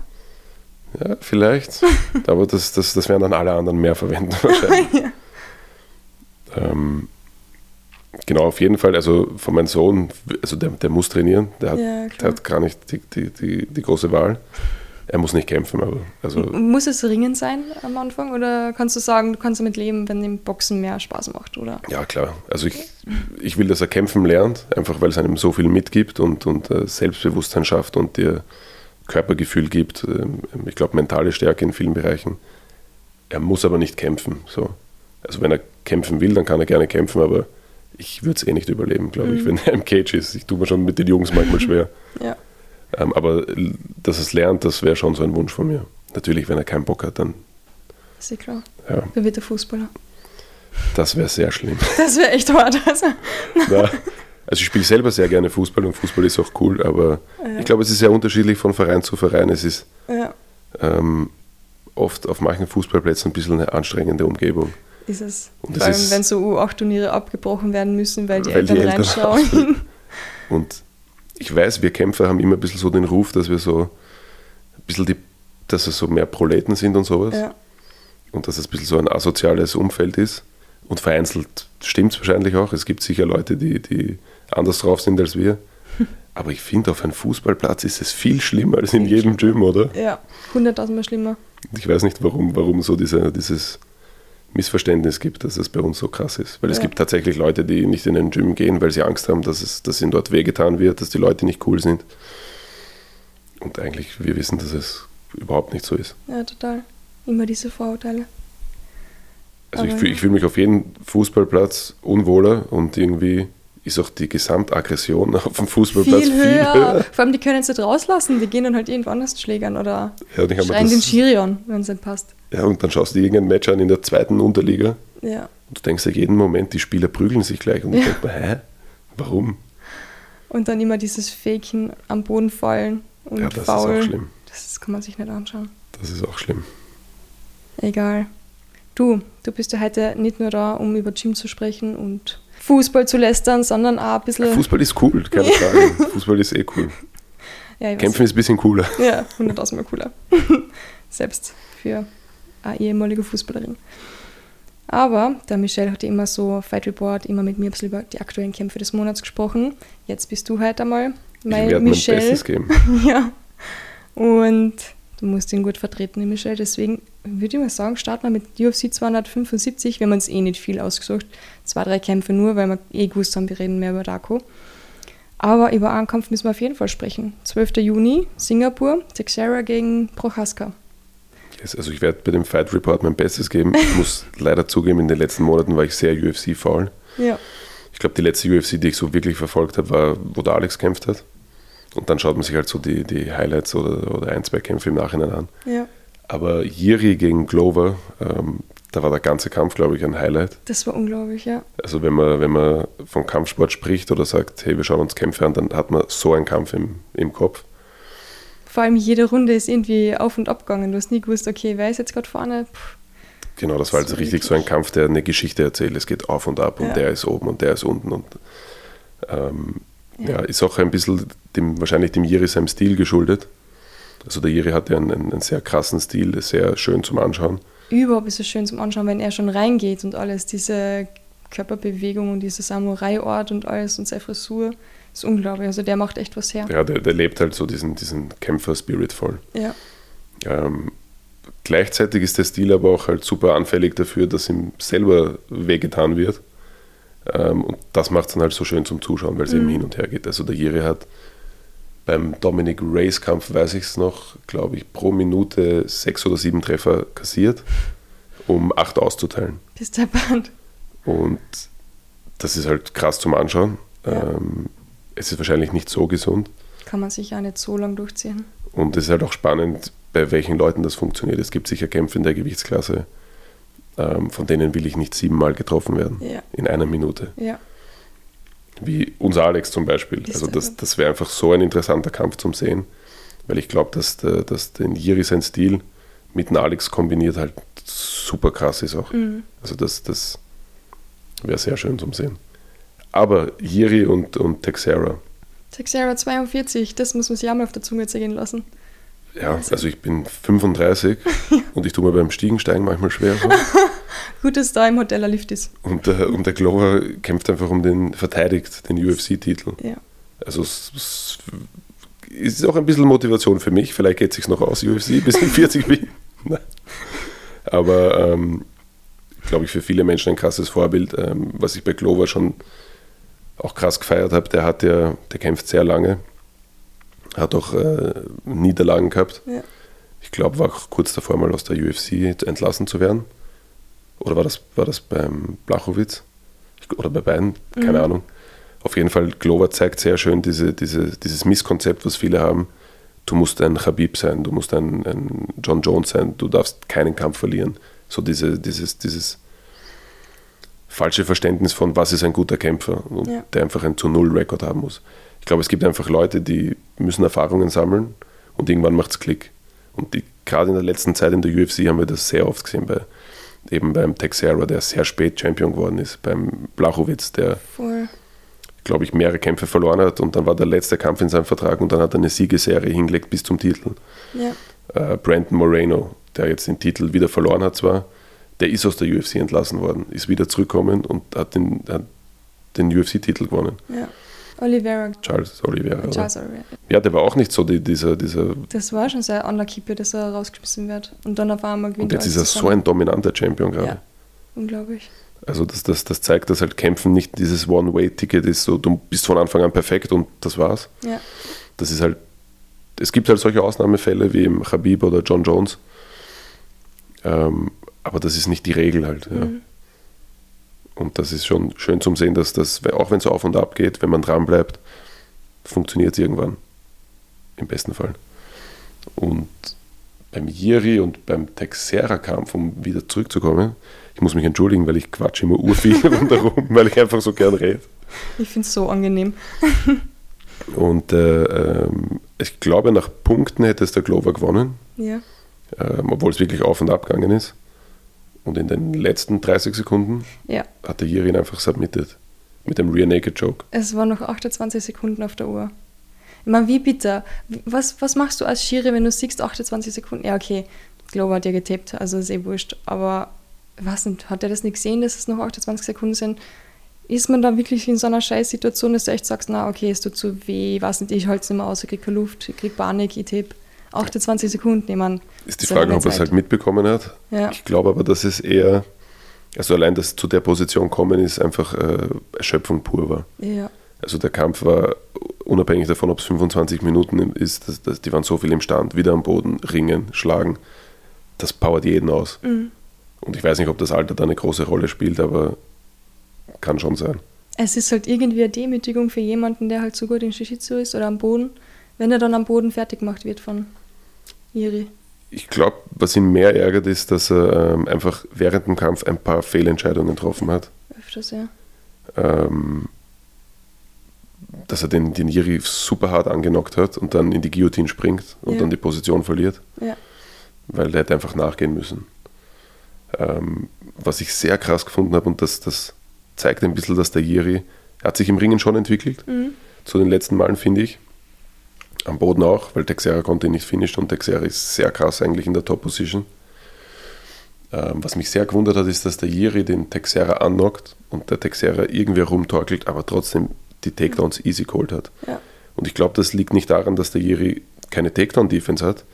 Ja, vielleicht. <laughs> Aber das, das, das werden dann alle anderen mehr verwenden <laughs> wahrscheinlich. ähm, genau, auf jeden Fall. Also von meinem Sohn, also der, der muss trainieren. Der hat, Ja, der hat gar nicht die, die, die, die große Wahl. Er muss nicht kämpfen, aber also Muss es Ringen sein am Anfang oder kannst du sagen, du kannst damit leben, wenn dem Boxen mehr Spaß macht, oder? Ja, klar. Also ich, ich will, dass er kämpfen lernt, einfach weil es einem so viel mitgibt und, und äh, Selbstbewusstsein schafft und dir Körpergefühl gibt. Ähm, ich glaube, mentale Stärke in vielen Bereichen. Er muss aber nicht kämpfen. So. Also wenn er kämpfen will, dann kann er gerne kämpfen, aber ich würde es eh nicht überleben, glaube ich, wenn er im Cage ist. Ich tue mir schon mit den Jungs manchmal schwer. <laughs> Ja. Ähm, aber äh, dass er es lernt, das wäre schon so ein Wunsch von mir. Natürlich, wenn er keinen Bock hat, dann Ist eh klar. ja, Wer wird der Fußballer? das wäre sehr schlimm. Das wäre echt hart. <laughs> Also. Na, <laughs> also ich spiele selber sehr gerne Fußball und Fußball ist auch cool, aber Ja. ich glaube, es ist sehr unterschiedlich von Verein zu Verein. Es ist Ja, ähm, oft auf manchen Fußballplätzen ein bisschen eine anstrengende Umgebung. ist es. Und Vor allem, ist- wenn so U8-Turniere abgebrochen werden müssen, weil die Weil die Eltern Eltern reinschauen. <laughs> Und ich weiß, wir Kämpfer haben immer ein bisschen so den Ruf, dass wir so ein bisschen die, dass es so mehr Proleten sind und sowas. ja. Und dass es ein bisschen so ein asoziales Umfeld ist. Und vereinzelt stimmt es wahrscheinlich auch. Es gibt sicher Leute, die, die anders drauf sind als wir. <laughs> Aber ich finde, auf einem Fußballplatz ist es viel schlimmer als in jedem Gym, oder? ja, hunderttausendmal schlimmer. Ich weiß nicht, warum, warum so diese, dieses Missverständnis gibt, dass es bei uns so krass ist. Weil es Ja. gibt tatsächlich Leute, die nicht in den Gym gehen, weil sie Angst haben, dass, es, dass ihnen dort wehgetan wird, dass die Leute nicht cool sind. Und eigentlich, wir wissen, dass es überhaupt nicht so ist. Ja, total. Immer diese Vorurteile. Also ich Aber fühle ja. ich fühl mich auf jedem Fußballplatz unwohler und irgendwie ist auch die Gesamtaggression auf dem Fußballplatz Viel höher. Vor allem, die können es nicht rauslassen. Die gehen dann halt irgendwo anders schlägern oder Ja, ich schreien den Schiri an, wenn es nicht passt. Ja, und dann schaust du dir irgendein Match an in der zweiten Unterliga Ja. und du denkst ja jeden Moment, die Spieler prügeln sich gleich. Und ich Ja. denke mir, hä? Warum? Und dann immer dieses Faken am Boden fallen und Ja, das faul. ist auch schlimm. Das kann man sich nicht anschauen. Das ist auch schlimm. Egal. Du, du bist ja heute nicht nur da, um über Gym zu sprechen und Fußball zu lästern, sondern auch ein bisschen. Fußball ist cool, keine Frage. Fußball ist eh cool. <laughs> ja, ich Kämpfen ist ein bisschen cooler. Ja, hunderttausendmal cooler. <laughs> Selbst für eine ehemalige Fußballerin. Aber der Michelle hat ja immer so Fight Report, immer mit mir ein bisschen über die aktuellen Kämpfe des Monats gesprochen. Jetzt bist du heute einmal Ich mein mein Michelle. Bestes geben. <laughs> ja. Und du musst ihn gut vertreten, Michelle. Deswegen würde ich mal sagen, starten wir mit UFC 275. Wir haben uns eh nicht viel ausgesucht. Zwei, drei Kämpfe nur, weil wir eh gewusst haben, wir reden mehr über Darko. Aber über einen Kampf müssen wir auf jeden Fall sprechen. 12. Juni, Singapur, Teixeira gegen Prochaska. Yes, also ich werde bei dem Fight Report mein Bestes geben. Ich muss <laughs> leider zugeben, in den letzten Monaten war ich sehr UFC-faul. Ja. Ich glaube, die letzte UFC, die ich so wirklich verfolgt habe, war, wo der Alex kämpft hat. Und dann schaut man sich halt so die, die Highlights oder, oder ein, zwei Kämpfe im Nachhinein an. Ja. Aber Jiri gegen Glover, ähm, da war der ganze Kampf, glaube ich, ein Highlight. Das war unglaublich, ja. Also wenn man, wenn man von Kampfsport spricht oder sagt, hey, wir schauen uns Kämpfe an, dann hat man so einen Kampf im, im Kopf. Vor allem jede Runde ist irgendwie auf und ab gegangen. Du hast nie gewusst, okay, wer ist jetzt gerade vorne? Puh. Genau, das war So also richtig so ein. Kampf, der eine Geschichte erzählt. Es geht auf und ab und Ja. der ist oben und der ist unten. Und ähm, Ja. ist auch ein bisschen dem, wahrscheinlich dem Jiri seinem Stil geschuldet. Also der Jiri hat ja einen, einen, einen sehr krassen Stil, ist sehr schön zum Anschauen. Überhaupt ist es schön zum Anschauen, wenn er schon reingeht und alles, diese Körperbewegung und dieser Samurai-Ort und alles und seine Frisur, ist unglaublich. Also der macht echt was her. Ja, der, der lebt halt so diesen, diesen Kämpfer-Spirit voll. Ja, Ähm, gleichzeitig ist der Stil aber auch halt super anfällig dafür, dass ihm selber wehgetan wird. Ähm, und das macht es dann halt so schön zum Zuschauen, weil es eben hin und her geht. Also der Jiri hat beim Dominic Race Kampf, weiß ich es noch, glaube ich, pro Minute sechs oder sieben Treffer kassiert, um acht auszuteilen. bist der Band. Und das ist halt krass zum Anschauen. Ja. Ähm, es ist wahrscheinlich nicht so gesund. Kann man sich auch nicht so lang durchziehen. Und es ist halt auch spannend, bei welchen Leuten das funktioniert. Es gibt sicher Kämpfe in der Gewichtsklasse, ähm, von denen will ich nicht siebenmal getroffen werden Ja. in einer Minute. Ja. Wie unser Alex zum Beispiel. Ist Also das, das wäre einfach so ein interessanter Kampf zum Sehen, weil ich glaube, dass, der, dass den Jiri sein Stil mit dem Alex kombiniert halt super krass ist auch. Mhm. Also das, das wäre sehr schön zum Sehen. Aber Jiri und, und Texera, Texera 42, das muss man sich auch mal auf der Zunge zergehen lassen. Ja, also ich bin 35 <laughs> und ich tue mir beim Stiegensteigen manchmal schwer. Gut, dass da im Hotel ein Lift ist. Und, der, und der Glover kämpft einfach um den, verteidigt den UFC-Titel. Ja. Also es, es ist auch ein bisschen Motivation für mich. Vielleicht geht es sich noch aus, UFC, bis ich 40 bin. <laughs> Aber ähm, glaube ich, für viele Menschen ein krasses Vorbild. Ähm, was ich bei Glover schon auch krass gefeiert habe, der hat ja, der kämpft sehr lange, hat auch äh, Niederlagen gehabt. Ja. Ich glaube, war auch kurz davor mal aus der UFC entlassen zu werden. Oder war das, war das beim Blachowitz? Oder bei beiden? Keine Mhm. Ahnung. Auf jeden Fall, Glover zeigt sehr schön diese, diese, dieses Misskonzept, was viele haben. Du musst ein Khabib sein, du musst ein, ein John Jones sein, du darfst keinen Kampf verlieren. So diese, dieses, dieses falsche Verständnis von, was ist ein guter Kämpfer und Ja. der einfach einen zu Null-Rekord haben muss. Ich glaube, es gibt einfach Leute, die müssen Erfahrungen sammeln und irgendwann macht es Klick. Und die, gerade in der letzten Zeit in der UFC haben wir das sehr oft gesehen, bei, eben beim Texera, der sehr spät Champion geworden ist, beim Blachowitz, der, glaube ich, mehrere Kämpfe verloren hat und dann war der letzte Kampf in seinem Vertrag und dann hat er eine Siegeserie hingelegt bis zum Titel. Ja. Äh, Brandon Moreno, der jetzt den Titel wieder verloren hat zwar, der ist aus der UFC entlassen worden, ist wieder zurückgekommen und hat den, hat den UFC-Titel gewonnen. ja. Oliveira. Charles Oliveira. oder? Charles Oliveira. Ja, der war auch nicht so die, dieser, dieser Das war schon sehr unlucky, dass er rausgeschmissen wird. Und dann auf einmal gewinnt und jetzt ist er so ein dominanter Champion gerade. Ja. Unglaublich. Also das, das, das zeigt, dass halt Kämpfen nicht dieses One-Way-Ticket ist, so du bist von Anfang an perfekt und das war's. Ja. Das ist halt, es gibt halt solche Ausnahmefälle wie im Khabib oder John Jones, ähm, aber das ist nicht die Regel halt. Ja. Mhm. Und das ist schon schön zum Sehen, dass das, auch wenn es auf und ab geht, wenn man dran bleibt, funktioniert es irgendwann. Im besten Fall. Und beim Jiri und beim Texera-Kampf, um wieder zurückzukommen, ich muss mich entschuldigen, weil ich quatsche immer urviel <laughs> rundherum, weil ich einfach so gern rede. Ich finde es so angenehm. Und äh, ähm, ich glaube, nach Punkten hätte es der Glover gewonnen, Ja. ähm, obwohl es wirklich auf und ab gegangen ist. Und in den letzten 30 Sekunden Ja. hat der Jiri ihn einfach submitted. Mit dem Rear Naked Choke. Es waren noch 28 Sekunden auf der Uhr. Ich meine, wie bitter? Was, was machst du als Schiri, wenn du siehst 28 Sekunden? Ja, okay, Glover hat ja getippt, also ist eh wurscht. Aber, was nicht, hat er das nicht gesehen, dass es noch 28 Sekunden sind? Ist man da wirklich in so einer Scheißsituation, dass du echt sagst, na okay, es tut zu weh, ich weiß nicht, ich halte es nicht mehr aus, ich kriege keine Luft, ich kriege Panik, ich tippe. 28 Sekunden, ich meine, Ist die Frage, ob er es halt mitbekommen hat. Ja. Ich glaube aber, dass es eher, also allein das zu der Position kommen ist, einfach äh, Erschöpfung pur war. Ja, Also der Kampf war unabhängig davon, ob es 25 Minuten ist, das, das, die waren so viel im Stand, wieder am Boden, ringen, schlagen. Das powert jeden aus. Mhm. Und ich weiß nicht, ob das Alter da eine große Rolle spielt, aber kann schon sein. es ist halt irgendwie eine Demütigung für jemanden, der halt so gut in Jiu-Jitsu ist oder am Boden, wenn er dann am Boden fertig gemacht wird von Iri. Ich glaube, was ihn mehr ärgert, ist, dass er ähm, einfach während dem Kampf ein paar Fehlentscheidungen getroffen hat. Öfters, ja. ähm, dass er den, den Jiri super hart angenockt hat und dann in die Guillotine springt und Ja. dann die Position verliert, Ja. weil er hätte einfach nachgehen müssen. Ähm, was ich sehr krass gefunden habe und das, das zeigt ein bisschen, dass der Jiri, er hat sich im Ringen schon entwickelt, Mhm. zu den letzten Malen finde ich. Am Boden auch, weil Texera konnte nicht finishen und Texera ist sehr krass eigentlich in der Top-Position. Ähm, was mich sehr gewundert hat, ist, dass der Jiri den Texera annockt und der Texera irgendwie rumtorkelt, aber trotzdem die Takedowns easy geholt hat. Ja. Und ich glaube, das liegt nicht daran, dass der Jiri keine Takedown-Defense hat,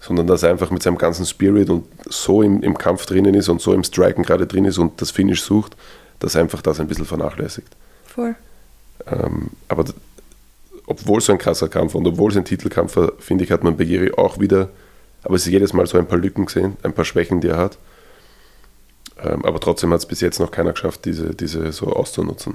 sondern dass er einfach mit seinem ganzen Spirit und so im, im Kampf drinnen ist und so im Striken gerade drin ist und das Finish sucht, dass er einfach das ein bisschen vernachlässigt. Voll. Ähm, aber obwohl so ein krasser Kampf und obwohl es ein Titelkampf war, finde ich, hat man bei Jiri auch wieder, aber es ist jedes Mal so ein paar Lücken gesehen, ein paar Schwächen, die er hat. Ähm, aber trotzdem hat es bis jetzt noch keiner geschafft, diese, diese so auszunutzen.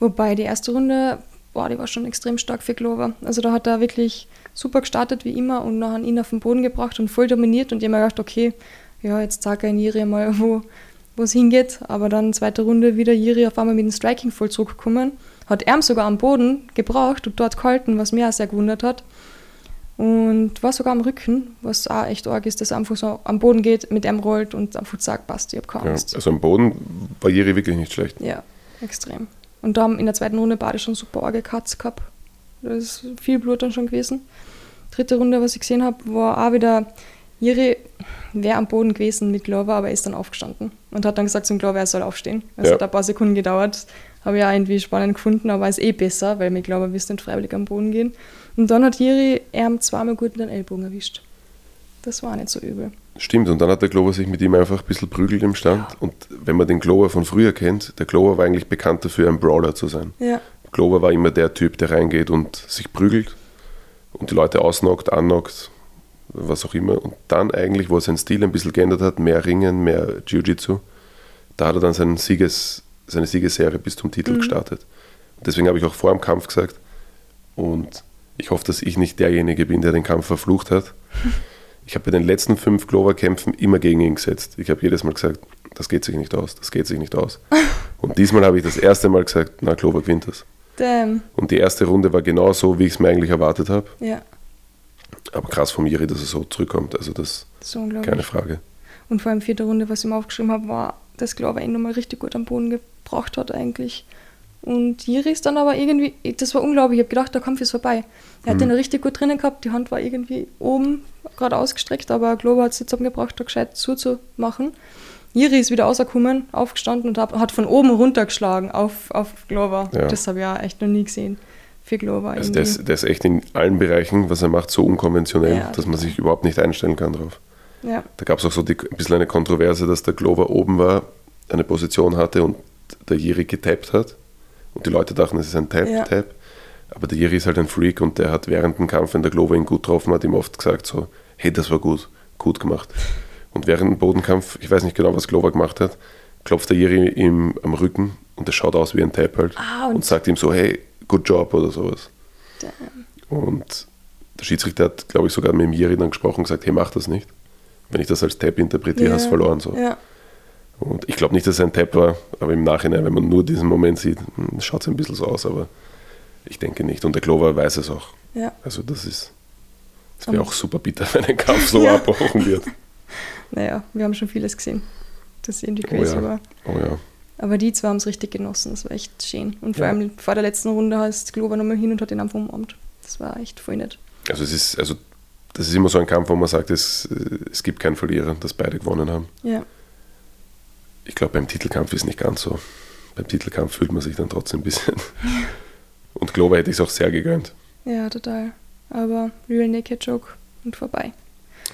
Wobei die erste Runde, boah, die war schon extrem stark für Glover. Also da hat er wirklich super gestartet wie immer und nachher ihn auf den Boden gebracht und voll dominiert und ich hab mir gedacht, okay, ja, jetzt zeigt er in Jiri mal, wo es hingeht. Aber dann zweite Runde wieder Jiri auf einmal mit dem Striking voll zurückgekommen. Hat er sogar am Boden gebraucht und dort gehalten, was mir auch sehr gewundert hat. Und war sogar am Rücken, was auch echt arg ist, dass er einfach so am Boden geht, mit ihm rollt und einfach sagt, passt, ich habe keine Angst. Ja, also am Boden war Jiri wirklich nicht schlecht. Ja, extrem. Und da haben in der zweiten Runde beide schon super arge Cuts gehabt. Da ist viel Blut dann schon gewesen. Dritte Runde, was ich gesehen habe, war auch wieder, Jiri wäre am Boden gewesen mit Glover, aber er ist dann aufgestanden und hat dann gesagt zum Glover, er soll aufstehen. Es ja. hat ein paar Sekunden gedauert. Habe ich auch irgendwie spannend gefunden, aber ist eh besser, weil mit Glover wirst du nicht freiwillig am Boden gehen. Und dann hat Jiri ihm zweimal gut in den Ellbogen erwischt. Das war nicht so übel. Stimmt, und dann hat der Glover sich mit ihm einfach ein bisschen prügelt im Stand. Ja. Und wenn man den Glover von früher kennt, der Glover war eigentlich bekannt dafür, ein Brawler zu sein. Ja. Glover war immer der Typ, der reingeht und sich prügelt und die Leute ausnockt, annockt, was auch immer. Und dann eigentlich, wo er seinen Stil ein bisschen geändert hat, mehr Ringen, mehr Jiu-Jitsu, da hat er dann seinen Sieges, seine Siegesserie bis zum Titel mhm. gestartet. Deswegen habe ich auch vor dem Kampf gesagt, und ich hoffe, dass ich nicht derjenige bin, der den Kampf verflucht hat. <laughs> Ich habe bei den letzten fünf Glover-Kämpfen immer gegen ihn gesetzt. Ich habe jedes Mal gesagt, das geht sich nicht aus, das geht sich nicht aus. <laughs> Und diesmal habe ich das erste Mal gesagt, na, Glover gewinnt das. Damn. Und die erste Runde war genau so, wie ich es mir eigentlich erwartet habe. Ja. Aber krass von Miri, dass er so zurückkommt. Also das, ist keine Frage. Und vor allem vierte Runde, was ich mir aufgeschrieben habe, war, dass Glover ihn nochmal richtig gut am Boden gebracht hat eigentlich. Und Jiri ist dann aber irgendwie, das war unglaublich, ich habe gedacht, der Kampf ist vorbei. Er hat mhm. den richtig gut drinnen gehabt, die Hand war irgendwie oben gerade ausgestreckt, aber Glover hat es jetzt gebraucht, da gescheit zuzumachen. Jiri ist wieder rausgekommen, aufgestanden und hat von oben runtergeschlagen auf, auf Glover. Ja. Das habe ich ja echt noch nie gesehen für Glover. Also der ist, der ist, echt in allen Bereichen, was er macht, so unkonventionell, ja, dass man sich überhaupt nicht einstellen kann drauf. Ja. Da gab es auch so die, ein bisschen eine Kontroverse, dass der Glover oben war, eine Position hatte und der Jiri getappt hat und die Leute dachten, es ist ein Tap, ja. Tap. Aber der Jiri ist halt ein Freak und der hat während dem Kampf, wenn der Glover ihn gut getroffen hat, ihm oft gesagt so, hey, das war gut, gut gemacht. Und während dem Bodenkampf, ich weiß nicht genau, was Glover gemacht hat, klopft der Jiri ihm am Rücken und er schaut aus wie ein Tap halt ah, und, und, sagt ihm so, hey, good job oder sowas. Damn. Und der Schiedsrichter hat, glaube ich, sogar mit dem Jiri dann gesprochen und gesagt, hey, mach das nicht. Wenn ich das als Tap interpretiere, yeah. hast du verloren. So. Ja. Und ich glaube nicht, dass es ein Tap war, aber im Nachhinein, wenn man nur diesen Moment sieht, hm, schaut es ein bisschen so aus, aber ich denke nicht. Und der Clover weiß es auch. Ja. Also das ist, es wäre auch super bitter, <laughs> wenn ein Kampf so ja. abbrochen wird. <laughs> Naja, wir haben schon vieles gesehen, das irgendwie crazy oh ja. war. Oh ja. Aber die zwei haben es richtig genossen, das war echt schön. Und vor ja. allem vor der letzten Runde heißt Glover nochmal hin und hat ihn einfach umarmt. Das war echt voll nett. Also es ist, also das ist immer so ein Kampf, wo man sagt, es, es gibt keinen Verlierer, dass beide gewonnen haben. Ja ich glaube, beim Titelkampf ist es nicht ganz so. Beim Titelkampf fühlt man sich dann trotzdem ein bisschen. <laughs> Und Glover hätte ich es auch sehr gegönnt. Ja, total. Aber Real Naked Joke und vorbei.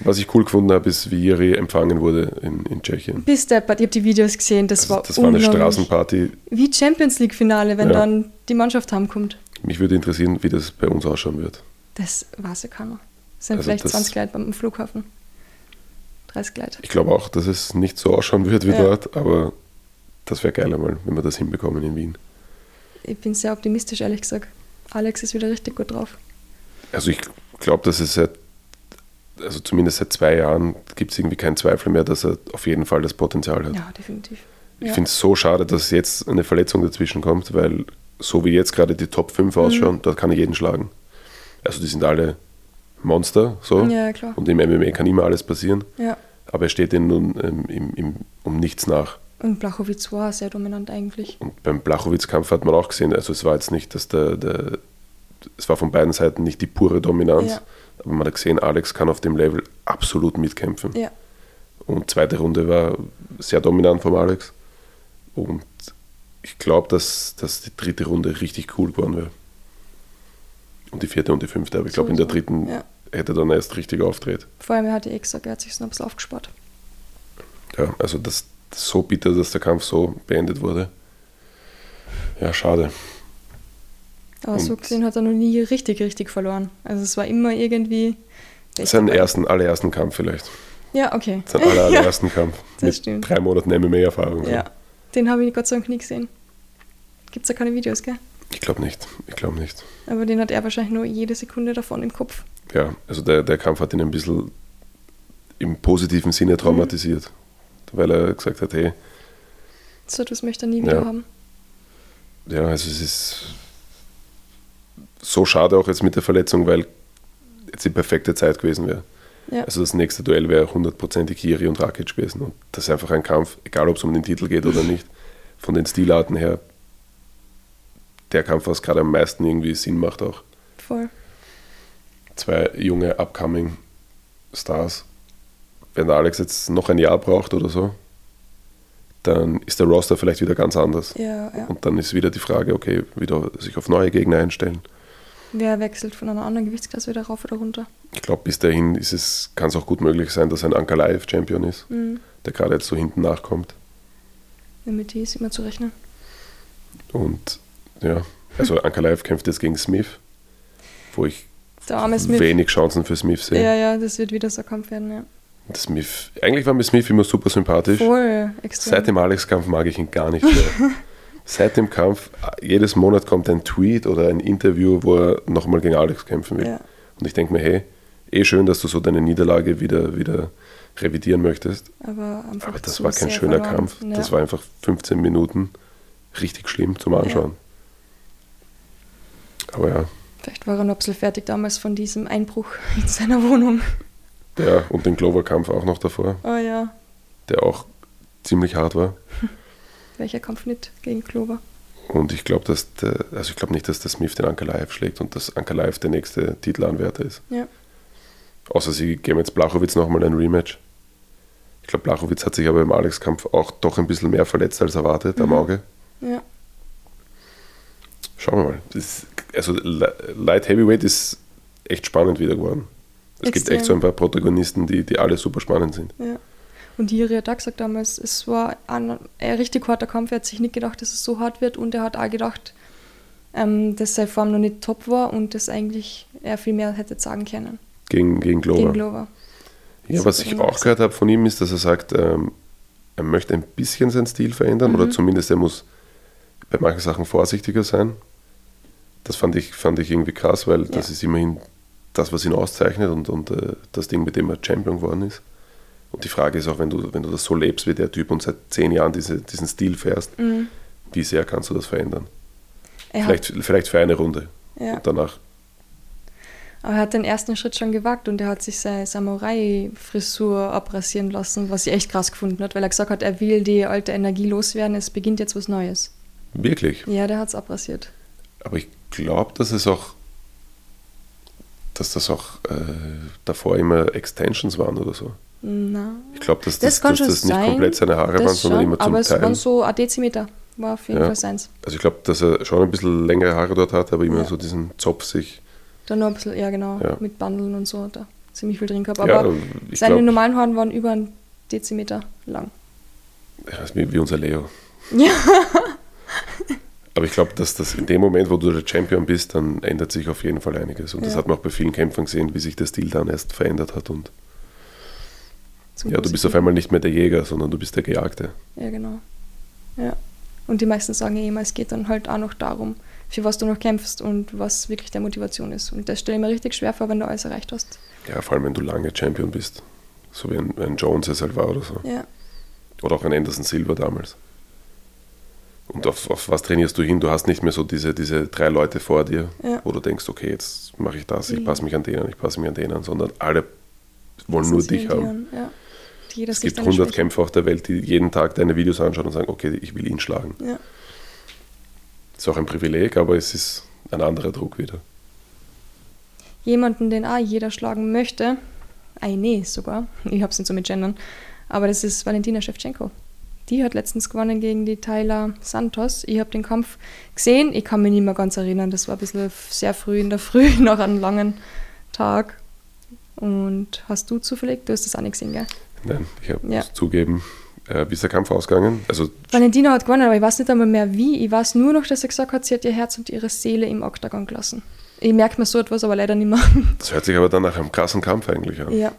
Was ich cool gefunden habe, ist, wie Jiri empfangen wurde in, in Tschechien. Bis deppert, ich habe die Videos gesehen, das also, war Das war eine Straßenparty. Wie Champions League-Finale, wenn ja. dann die Mannschaft heimkommt. Mich würde interessieren, wie das bei uns ausschauen wird. Das weiß ja keiner. Es sind also vielleicht 20 Leute beim Flughafen. 30 Leute. Ich glaube auch, dass es nicht so ausschauen wird wie ja. dort, aber das wäre geil einmal, wenn wir das hinbekommen in Wien. Ich bin sehr optimistisch, ehrlich gesagt. Alex ist wieder richtig gut drauf. Also ich glaube, dass es seit, also zumindest seit zwei Jahren gibt es irgendwie keinen Zweifel mehr, dass er auf jeden Fall das Potenzial hat. Ja, definitiv. Ich ja. finde es so schade, dass jetzt eine Verletzung dazwischen kommt, weil so wie jetzt gerade die Top 5 ausschauen, mhm. da kann er jeden schlagen. Also die sind alle Monster, so. Ja, klar. Und im MMA kann immer alles passieren. Ja. Aber er steht ihnen nun ähm, im, im, um nichts nach. Und Blachowitz war sehr dominant eigentlich. Und beim Blachowitz-Kampf hat man auch gesehen, also es war jetzt nicht, dass der, der es war von beiden Seiten nicht die pure Dominanz, ja. aber man hat gesehen, Alex kann auf dem Level absolut mitkämpfen. Ja. Und zweite Runde war sehr dominant von Alex. Und ich glaube, dass, dass die dritte Runde richtig cool geworden wäre. Und die vierte und die fünfte, aber ich glaube, in der dritten ja hätte dann erst richtig auftritt. Vor allem, er hat die extra, er hat sich so ein bisschen aufgespart. Ja, also das, das ist so bitter, dass der Kampf so beendet wurde. Ja, schade. Aber so gesehen hat er noch nie richtig, richtig verloren. Also es war immer irgendwie. Seinen ersten, allerersten Kampf vielleicht. Ja, okay. Sein aller, <laughs> allerersten ja, Kampf. mit stimmt. drei Monaten MMA-Erfahrung. Ja, den habe ich Gott sei Dank nie gesehen. Gibt es da keine Videos, gell? Ich glaube nicht. Ich glaube nicht. Aber den hat er wahrscheinlich nur jede Sekunde davon im Kopf. Ja, also der, der Kampf hat ihn ein bisschen im positiven Sinne traumatisiert, mhm. weil er gesagt hat, hey. So, das möchte er nie wieder ja. haben. Ja, also es ist so schade auch jetzt mit der Verletzung, weil jetzt die perfekte Zeit gewesen wäre. Ja. Also das nächste Duell wäre hundertprozentig Kiri und Rakic gewesen. Und das ist einfach ein Kampf, egal ob es um den Titel geht oder <laughs> nicht, von den Stilarten her, der Kampf, was gerade am meisten irgendwie Sinn macht auch. Voll. Zwei junge Upcoming Stars. Wenn der Alex jetzt noch ein Jahr braucht oder so, dann ist der Roster vielleicht wieder ganz anders. Ja, ja. Und dann ist wieder die Frage, okay, wieder sich auf neue Gegner einstellen. Wer wechselt von einer anderen Gewichtsklasse wieder rauf oder runter? Ich glaube, bis dahin ist es, kann es auch gut möglich sein, dass ein Ankalaev Champion ist, mhm. der gerade jetzt so hinten nachkommt. Mit die ist immer zu rechnen. Und ja, also Ankalaev kämpft jetzt gegen Smith, wo ich wenig Chancen für Smith sehe. Ja, ja, das wird wieder so ein Kampf werden, ja. Smith, eigentlich war mir Smith immer super sympathisch. Voll, extrem. Seit dem Alex-Kampf mag ich ihn gar nicht mehr. <laughs> Seit dem Kampf, jedes Monat kommt ein Tweet oder ein Interview, wo er nochmal gegen Alex kämpfen will. Ja. Und ich denke mir, hey, eh schön, dass du so deine Niederlage wieder, wieder revidieren möchtest. Aber, Aber das war kein schöner verloren. Kampf. Ja. Das war einfach 15 Minuten richtig schlimm zum Anschauen. Ja. Aber ja. Vielleicht war bisschen fertig damals von diesem Einbruch <laughs> in seiner Wohnung. Ja, und den Glover-Kampf auch noch davor. Oh ja. Der auch ziemlich hart war. <laughs> Welcher Kampf nicht gegen Glover? Und ich glaube, dass der, also ich glaube nicht, dass der Smith den Ankalaev schlägt und dass Ankalaev der nächste Titelanwärter ist. Ja. Außer sie geben jetzt Blachowitz nochmal ein Rematch. Ich glaube, Blachowitz hat sich aber im Alex-Kampf auch doch ein bisschen mehr verletzt als erwartet mhm. am Auge. Ja. Schauen wir mal. Das, also Light Heavyweight ist echt spannend wieder geworden. Es Extrem. gibt echt so ein paar Protagonisten, die, die alle super spannend sind. Ja. Und Jiri hat auch gesagt damals, es war ein, ein richtig harter Kampf. Er hat sich nicht gedacht, dass es so hart wird und er hat auch gedacht, ähm, dass seine Form noch nicht top war und dass eigentlich er viel mehr hätte sagen können. Gegen, gegen Glover. Gegen Glover. Ja, das was ich auch gehört habe von ihm ist, dass er sagt, ähm, er möchte ein bisschen seinen Stil verändern mhm. oder zumindest er muss bei manchen Sachen vorsichtiger sein. Das fand ich, fand ich irgendwie krass, weil ja. das ist immerhin das, was ihn auszeichnet und, und äh, das Ding, mit dem er Champion geworden ist. Und die Frage ist auch, wenn du, wenn du das so lebst wie der Typ und seit zehn Jahren diese, diesen Stil fährst, mhm. wie sehr kannst du das verändern? Vielleicht, vielleicht für eine Runde. Ja. Und danach. Aber er hat den ersten Schritt schon gewagt und er hat sich seine Samurai-Frisur abrasieren lassen, was ich echt krass gefunden hat, weil er gesagt hat, er will die alte Energie loswerden, es beginnt jetzt was Neues. Wirklich? Ja, der hat es abrasiert. Aber ich glaube, dass es auch, dass das auch äh, davor immer Extensions waren oder so. Na, ich glaube, dass das, das, dass das nicht komplett seine Haare waren, sondern schon, immer zum aber Teil. Aber es waren so ein Dezimeter, war auf jeden ja. Fall seins. Also ich glaube, dass er schon ein bisschen längere Haare dort hat, aber immer ja. so diesen Zopf sich... Dann noch ein bisschen, ja genau, ja. mit Bandeln und so, da ziemlich viel drin gehabt. Aber seine glaub, normalen Haare waren über einen Dezimeter lang. Ja, ist wie, wie unser Leo. Ja. <laughs> Aber ich glaube, dass das in dem Moment, wo du der Champion bist, dann ändert sich auf jeden Fall einiges. Und ja. das hat man auch bei vielen Kämpfern gesehen, wie sich der Stil dann erst verändert hat. Und ja, du bist auf einmal nicht mehr der Jäger, sondern du bist der Gejagte. Ja, genau. Ja. Und die meisten sagen ja immer, es geht dann halt auch noch darum, für was du noch kämpfst und was wirklich der Motivation ist. Und das stelle ich mir richtig schwer vor, wenn du alles erreicht hast. Ja, vor allem wenn du lange Champion bist. So wie ein, ein Jones es halt war oder so. Ja. Oder auch ein Anderson Silver damals. Und auf, auf, was trainierst du hin? Du hast nicht mehr so diese, diese drei Leute vor dir, ja. wo du denkst, okay, jetzt mache ich das, ich mhm. passe mich an denen, ich passe mich an denen, sondern alle wollen nur dich haben. Ja. es gibt 100 Kämpfer auf der Welt, die jeden Tag deine Videos anschauen und sagen, okay, ich will ihn schlagen. Ja. Ist auch ein Privileg, aber es ist ein anderer Druck wieder. Jemanden, den auch jeder schlagen möchte, eine sogar, <laughs> ich habe es nicht so mit Gendern, aber das ist Valentina Shevchenko. Die hat letztens gewonnen gegen die Tyler Santos. Ich habe den Kampf gesehen. Ich kann mich nicht mehr ganz erinnern. Das war ein bisschen sehr früh in der Früh, <laughs> nach einem langen Tag. Und hast du zufällig, du hast das auch nicht gesehen, gell? Nein, ich habe ja. zugeben. Äh, wie ist der Kampf ausgegangen? Also Valentina hat gewonnen, aber ich weiß nicht einmal mehr wie. Ich weiß nur noch, dass sie gesagt hat, sie hat ihr Herz und ihre Seele im Oktagon gelassen. Ich merke mir so etwas, aber leider nicht mehr. <laughs> Das hört sich aber dann nach einem krassen Kampf eigentlich an. Ja.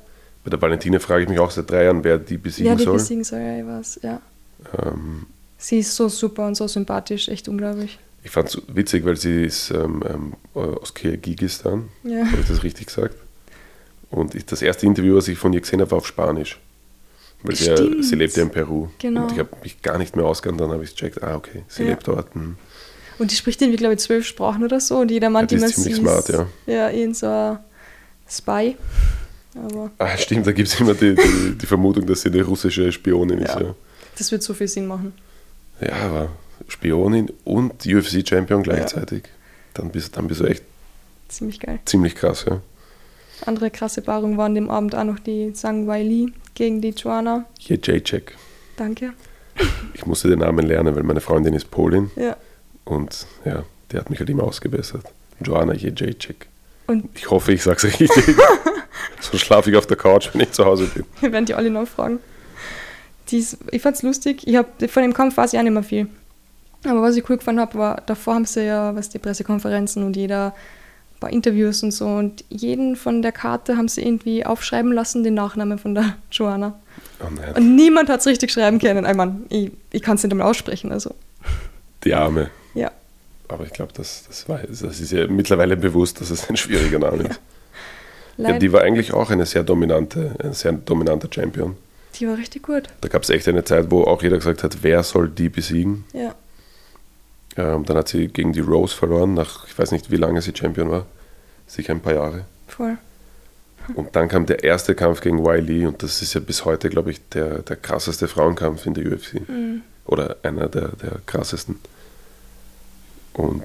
Bei der Valentina frage ich mich auch seit drei Jahren, wer die besiegen wer die soll. besiegen soll, ja, ich weiß, ja. Ähm, sie ist so super und so sympathisch, echt unglaublich. Ich fand es witzig, weil sie ist ähm, ähm, aus Kirgisistan, ja. habe ich das richtig gesagt? Und ich, das erste Interview, was ich von ihr gesehen habe, war auf Spanisch. Weil sie, ja, sie lebt ja in Peru. Genau. Und ich habe mich gar nicht mehr ausgekannt, dann habe ich gecheckt, ah, okay, sie Ja. lebt dort. hm. Und die spricht irgendwie, glaube ich, zwölf Sprachen oder so. Und jeder meint Ja, die ist ziemlich sie smart, ja. Ja, irgend so ein Spy. Aber Ah, stimmt, da gibt es immer die, die, die Vermutung, dass sie eine russische Spionin ist. Ja. Ja. das wird so viel Sinn machen. ja, aber Spionin und UFC-Champion gleichzeitig. Dann, bist, dann bist du echt Ziemlich geil. ziemlich krass, ja. Andere krasse Paarung waren dem Abend auch noch die Zhang Wei Li gegen die Joanna. Jacek. Danke. Ich musste den Namen lernen, weil meine Freundin ist Polin Ja. und ja, die hat mich halt immer ausgebessert. Joanna Jacek. Und Ich hoffe, ich sag's richtig. <laughs> so schlafe ich auf der Couch, wenn ich zu Hause bin. wir werden die alle noch fragen. Dies, ich fand's lustig. Ich hab, von dem Kampf weiß ich auch nicht mehr viel. Aber was ich cool gefunden habe, war, davor haben sie ja was die Pressekonferenzen und jeder ein paar Interviews und so. Und jeden von der Karte haben sie irgendwie aufschreiben lassen, den Nachnamen von der <laughs> Joanna. Oh nein, Und niemand hat es richtig schreiben können. Ich, mein, ich, ich kann es nicht einmal aussprechen. Also, die Arme. ja. Aber ich glaube, das, das, war- das ist ja mittlerweile bewusst, dass es ein schwieriger Name ist. Ja, Leid, die war eigentlich auch eine sehr dominante, ein sehr dominanter Champion. Die war richtig gut. Da gab es echt eine Zeit, wo auch jeder gesagt hat, wer soll die besiegen? Ja. Ähm, dann hat sie gegen die Rose verloren, nach ich weiß nicht, wie lange sie Champion war. Sicher ein paar Jahre. Voll. Und dann kam der erste Kampf gegen Wiley und das ist ja bis heute, glaube ich, der, der krasseste Frauenkampf in der UFC. Oder einer der, der krassesten. Und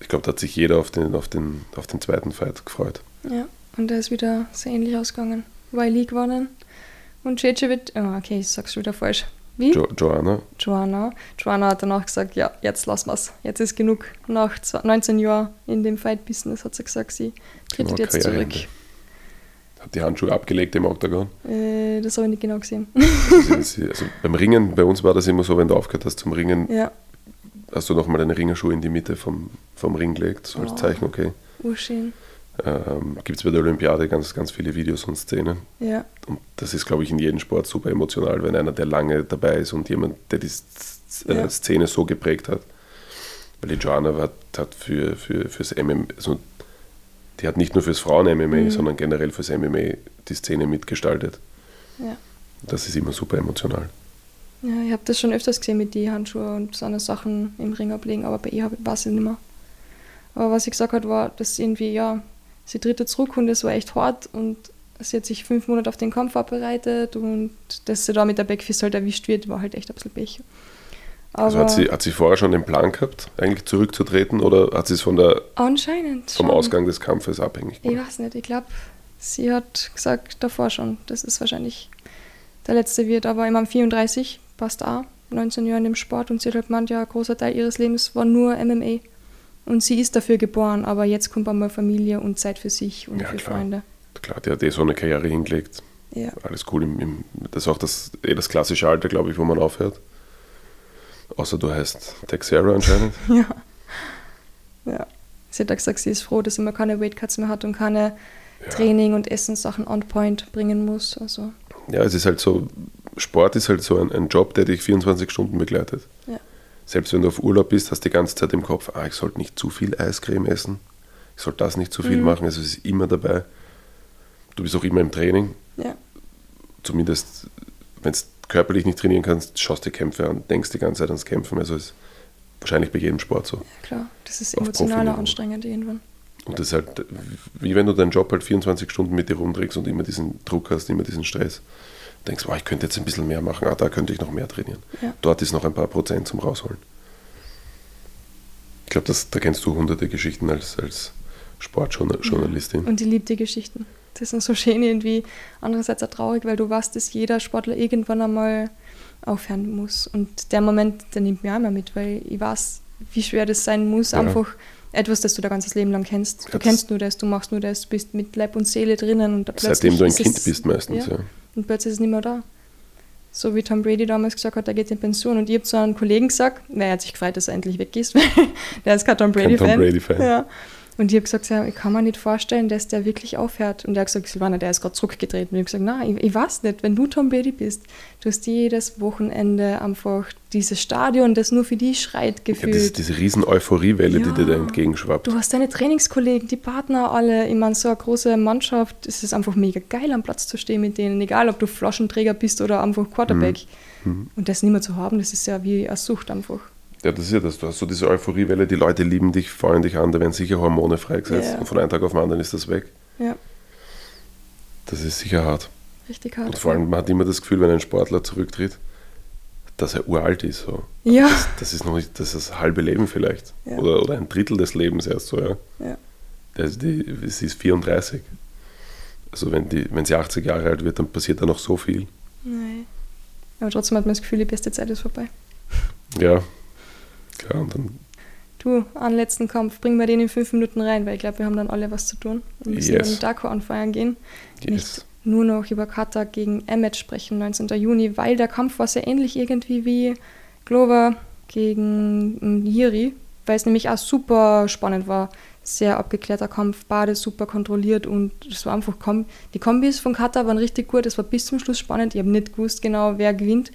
ich glaube, da hat sich jeder auf den, auf, den, auf den zweiten Fight gefreut. Ja. Und der ist wieder sehr ähnlich ausgegangen. Wiley gewonnen. Und Cecevic, oh, okay, ich sag's schon wieder falsch. Wie? Jo Joanna, Joanna. Joanna hat danach gesagt, ja, jetzt lassen wir's. Jetzt ist genug. Nach zwei- 19 Jahren in dem Fight-Business hat sie gesagt, sie tritt jetzt zurück. Karriereende. hat die Handschuhe abgelegt im Oktagon. Äh, das habe ich nicht genau gesehen. Also, also beim Ringen, bei uns war das immer so, wenn du aufgehört hast zum Ringen, ja, hast du nochmal deine Ringerschuhe in die Mitte vom, vom Ring gelegt, so als Oh. Zeichen, okay. urschön. Ähm, Gibt es bei der Olympiade ganz, ganz viele Videos und Szenen. Ja, Und das ist, glaube ich, in jedem Sport super emotional, wenn einer, der lange dabei ist und jemand, der die äh, Ja. Szene so geprägt hat. Weil die Joanna hat, hat für, für, fürs MMA, also die hat nicht nur fürs Frauen-MMA, Mhm. sondern generell fürs MMA die Szene mitgestaltet. ja. Das ist immer super emotional. Ja, ich habe das schon öfters gesehen mit die Handschuhe und so Sachen im Ring ablegen, aber bei ihr weiß ich nicht mehr. Aber was sie gesagt hat, war, dass irgendwie, ja, sie tritt jetzt zurück und es war echt hart und sie hat sich fünf Monate auf den Kampf vorbereitet und dass sie da mit der Backfist halt erwischt wird, war halt echt ein bisschen Pech. Aber Also hat sie, hat sie vorher schon den Plan gehabt, eigentlich zurückzutreten oder hat sie es von der, anscheinend vom schon. Ausgang des Kampfes abhängig Ich gemacht? weiß nicht, ich glaube, sie hat gesagt davor schon, dass es wahrscheinlich der letzte wird, aber ich meine 34, passt auch, 19 Jahre in dem Sport und sie hat halt gemeint, ja, ein großer Teil ihres Lebens war nur MMA. Und sie ist dafür geboren, aber jetzt kommt einmal Familie und Zeit für sich und Ja, für klar. Freunde. Klar, die hat eh so eine Karriere hingelegt. Ja, Alles cool. Im, im, das ist auch das, eh das klassische Alter, glaube ich, wo man aufhört. Außer du heißt Texera anscheinend. <laughs> ja. ja. Sie hat auch gesagt, sie ist froh, dass sie mal keine Weightcuts mehr hat und keine Training- und Essenssachen on point bringen muss. Also, Ja, es ist halt so, Sport ist halt so ein, ein Job, der dich 24 Stunden begleitet. ja. Selbst wenn du auf Urlaub bist, hast du die ganze Zeit im Kopf, ah, ich sollte nicht zu viel Eiscreme essen. Ich sollte das nicht zu viel Mhm. machen. Also es ist immer dabei. Du bist auch immer im Training. Ja, Zumindest, wenn du körperlich nicht trainieren kannst, schaust dir Kämpfe an, denkst die ganze Zeit ans Kämpfen. Also ist wahrscheinlich bei jedem Sport so. ja, klar. Das ist Auf emotional Profiniveau. auch anstrengend irgendwann. Und das ist halt, wie wenn du deinen Job halt 24 Stunden mit dir rumträgst und immer diesen Druck hast, immer diesen Stress. Denkst, wow, ich könnte jetzt ein bisschen mehr machen, ah, da könnte ich noch mehr trainieren. Ja. Dort ist noch ein paar Prozent zum Rausholen. Ich glaube, da kennst du hunderte Geschichten als, als Sportjournalistin. Und die liebt die Geschichten. Das sind so schön irgendwie. Andererseits auch traurig, weil du weißt, dass jeder Sportler irgendwann einmal aufhören muss. Und der Moment, der nimmt mir auch immer mit, weil ich weiß, wie schwer das sein muss. Ja. Einfach etwas, das du dein ganzes Leben lang kennst. Du Ja, kennst nur das, du machst nur das, du bist mit Leib und Seele drinnen und da Seitdem du ein ist Kind bist meistens, ja. Und plötzlich ist es nicht mehr da. So wie Tom Brady damals gesagt hat, er geht in Pension. Und ich habe zu einem Kollegen gesagt, na, er hat sich gefreut, dass er endlich weg ist, <laughs> weil der ist kein Tom Brady-Fan. Brady-Fan. Ja. Und ich habe gesagt, ich kann mir nicht vorstellen, dass der wirklich aufhört. Und er hat gesagt, Silvana, der ist gerade zurückgetreten. Und ich habe gesagt, nein, ich, ich, weiß nicht, wenn du Tom Brady bist, du hast jedes Wochenende einfach dieses Stadion, das nur für dich schreit, gefühlt. Ja, das, diese riesen Euphoriewelle, ja, die dir da entgegenschwappt. Du hast deine Trainingskollegen, die Partner alle. Ich meine, so eine große Mannschaft, es ist einfach mega geil, am Platz zu stehen mit denen, egal ob du Flaschenträger bist oder einfach Quarterback. Mhm. Mhm. Und das nicht mehr zu haben, das ist ja wie eine Sucht einfach. Ja, das ist ja das. Du hast so diese Euphoriewelle, die Leute lieben dich, freuen dich an, da werden sicher Hormone freigesetzt ja. und von einem Tag auf den anderen ist das weg. Ja. Das ist sicher hart. Richtig hart. Und vor allem, man hat immer das Gefühl, wenn ein Sportler zurücktritt, dass er uralt ist. So. Ja. Das, das, ist noch nicht, das ist das halbe Leben vielleicht. Ja. Oder, oder ein Drittel des Lebens erst so, ja. ja. Das, die, sie ist 34. Also wenn, die, wenn sie 80 Jahre alt wird, dann passiert da noch so viel. Nein. Aber trotzdem hat man das Gefühl, die beste Zeit ist vorbei. Ja, Klar, und dann. Du, an letzten Kampf, bringen wir den in fünf Minuten rein, weil ich glaube, wir haben dann alle was zu tun. Wir müssen yes. dann Daco anfeiern gehen. Yes. Nicht nur noch über Kata gegen Emmet sprechen, 19. Juni, weil der Kampf war sehr ähnlich irgendwie wie Glover gegen Jiri, weil es nämlich auch super spannend war. Sehr abgeklärter Kampf, Bade super kontrolliert und es war einfach, die Kombis von Kata waren richtig gut, es war bis zum Schluss spannend. Ich habe nicht gewusst genau, wer gewinnt.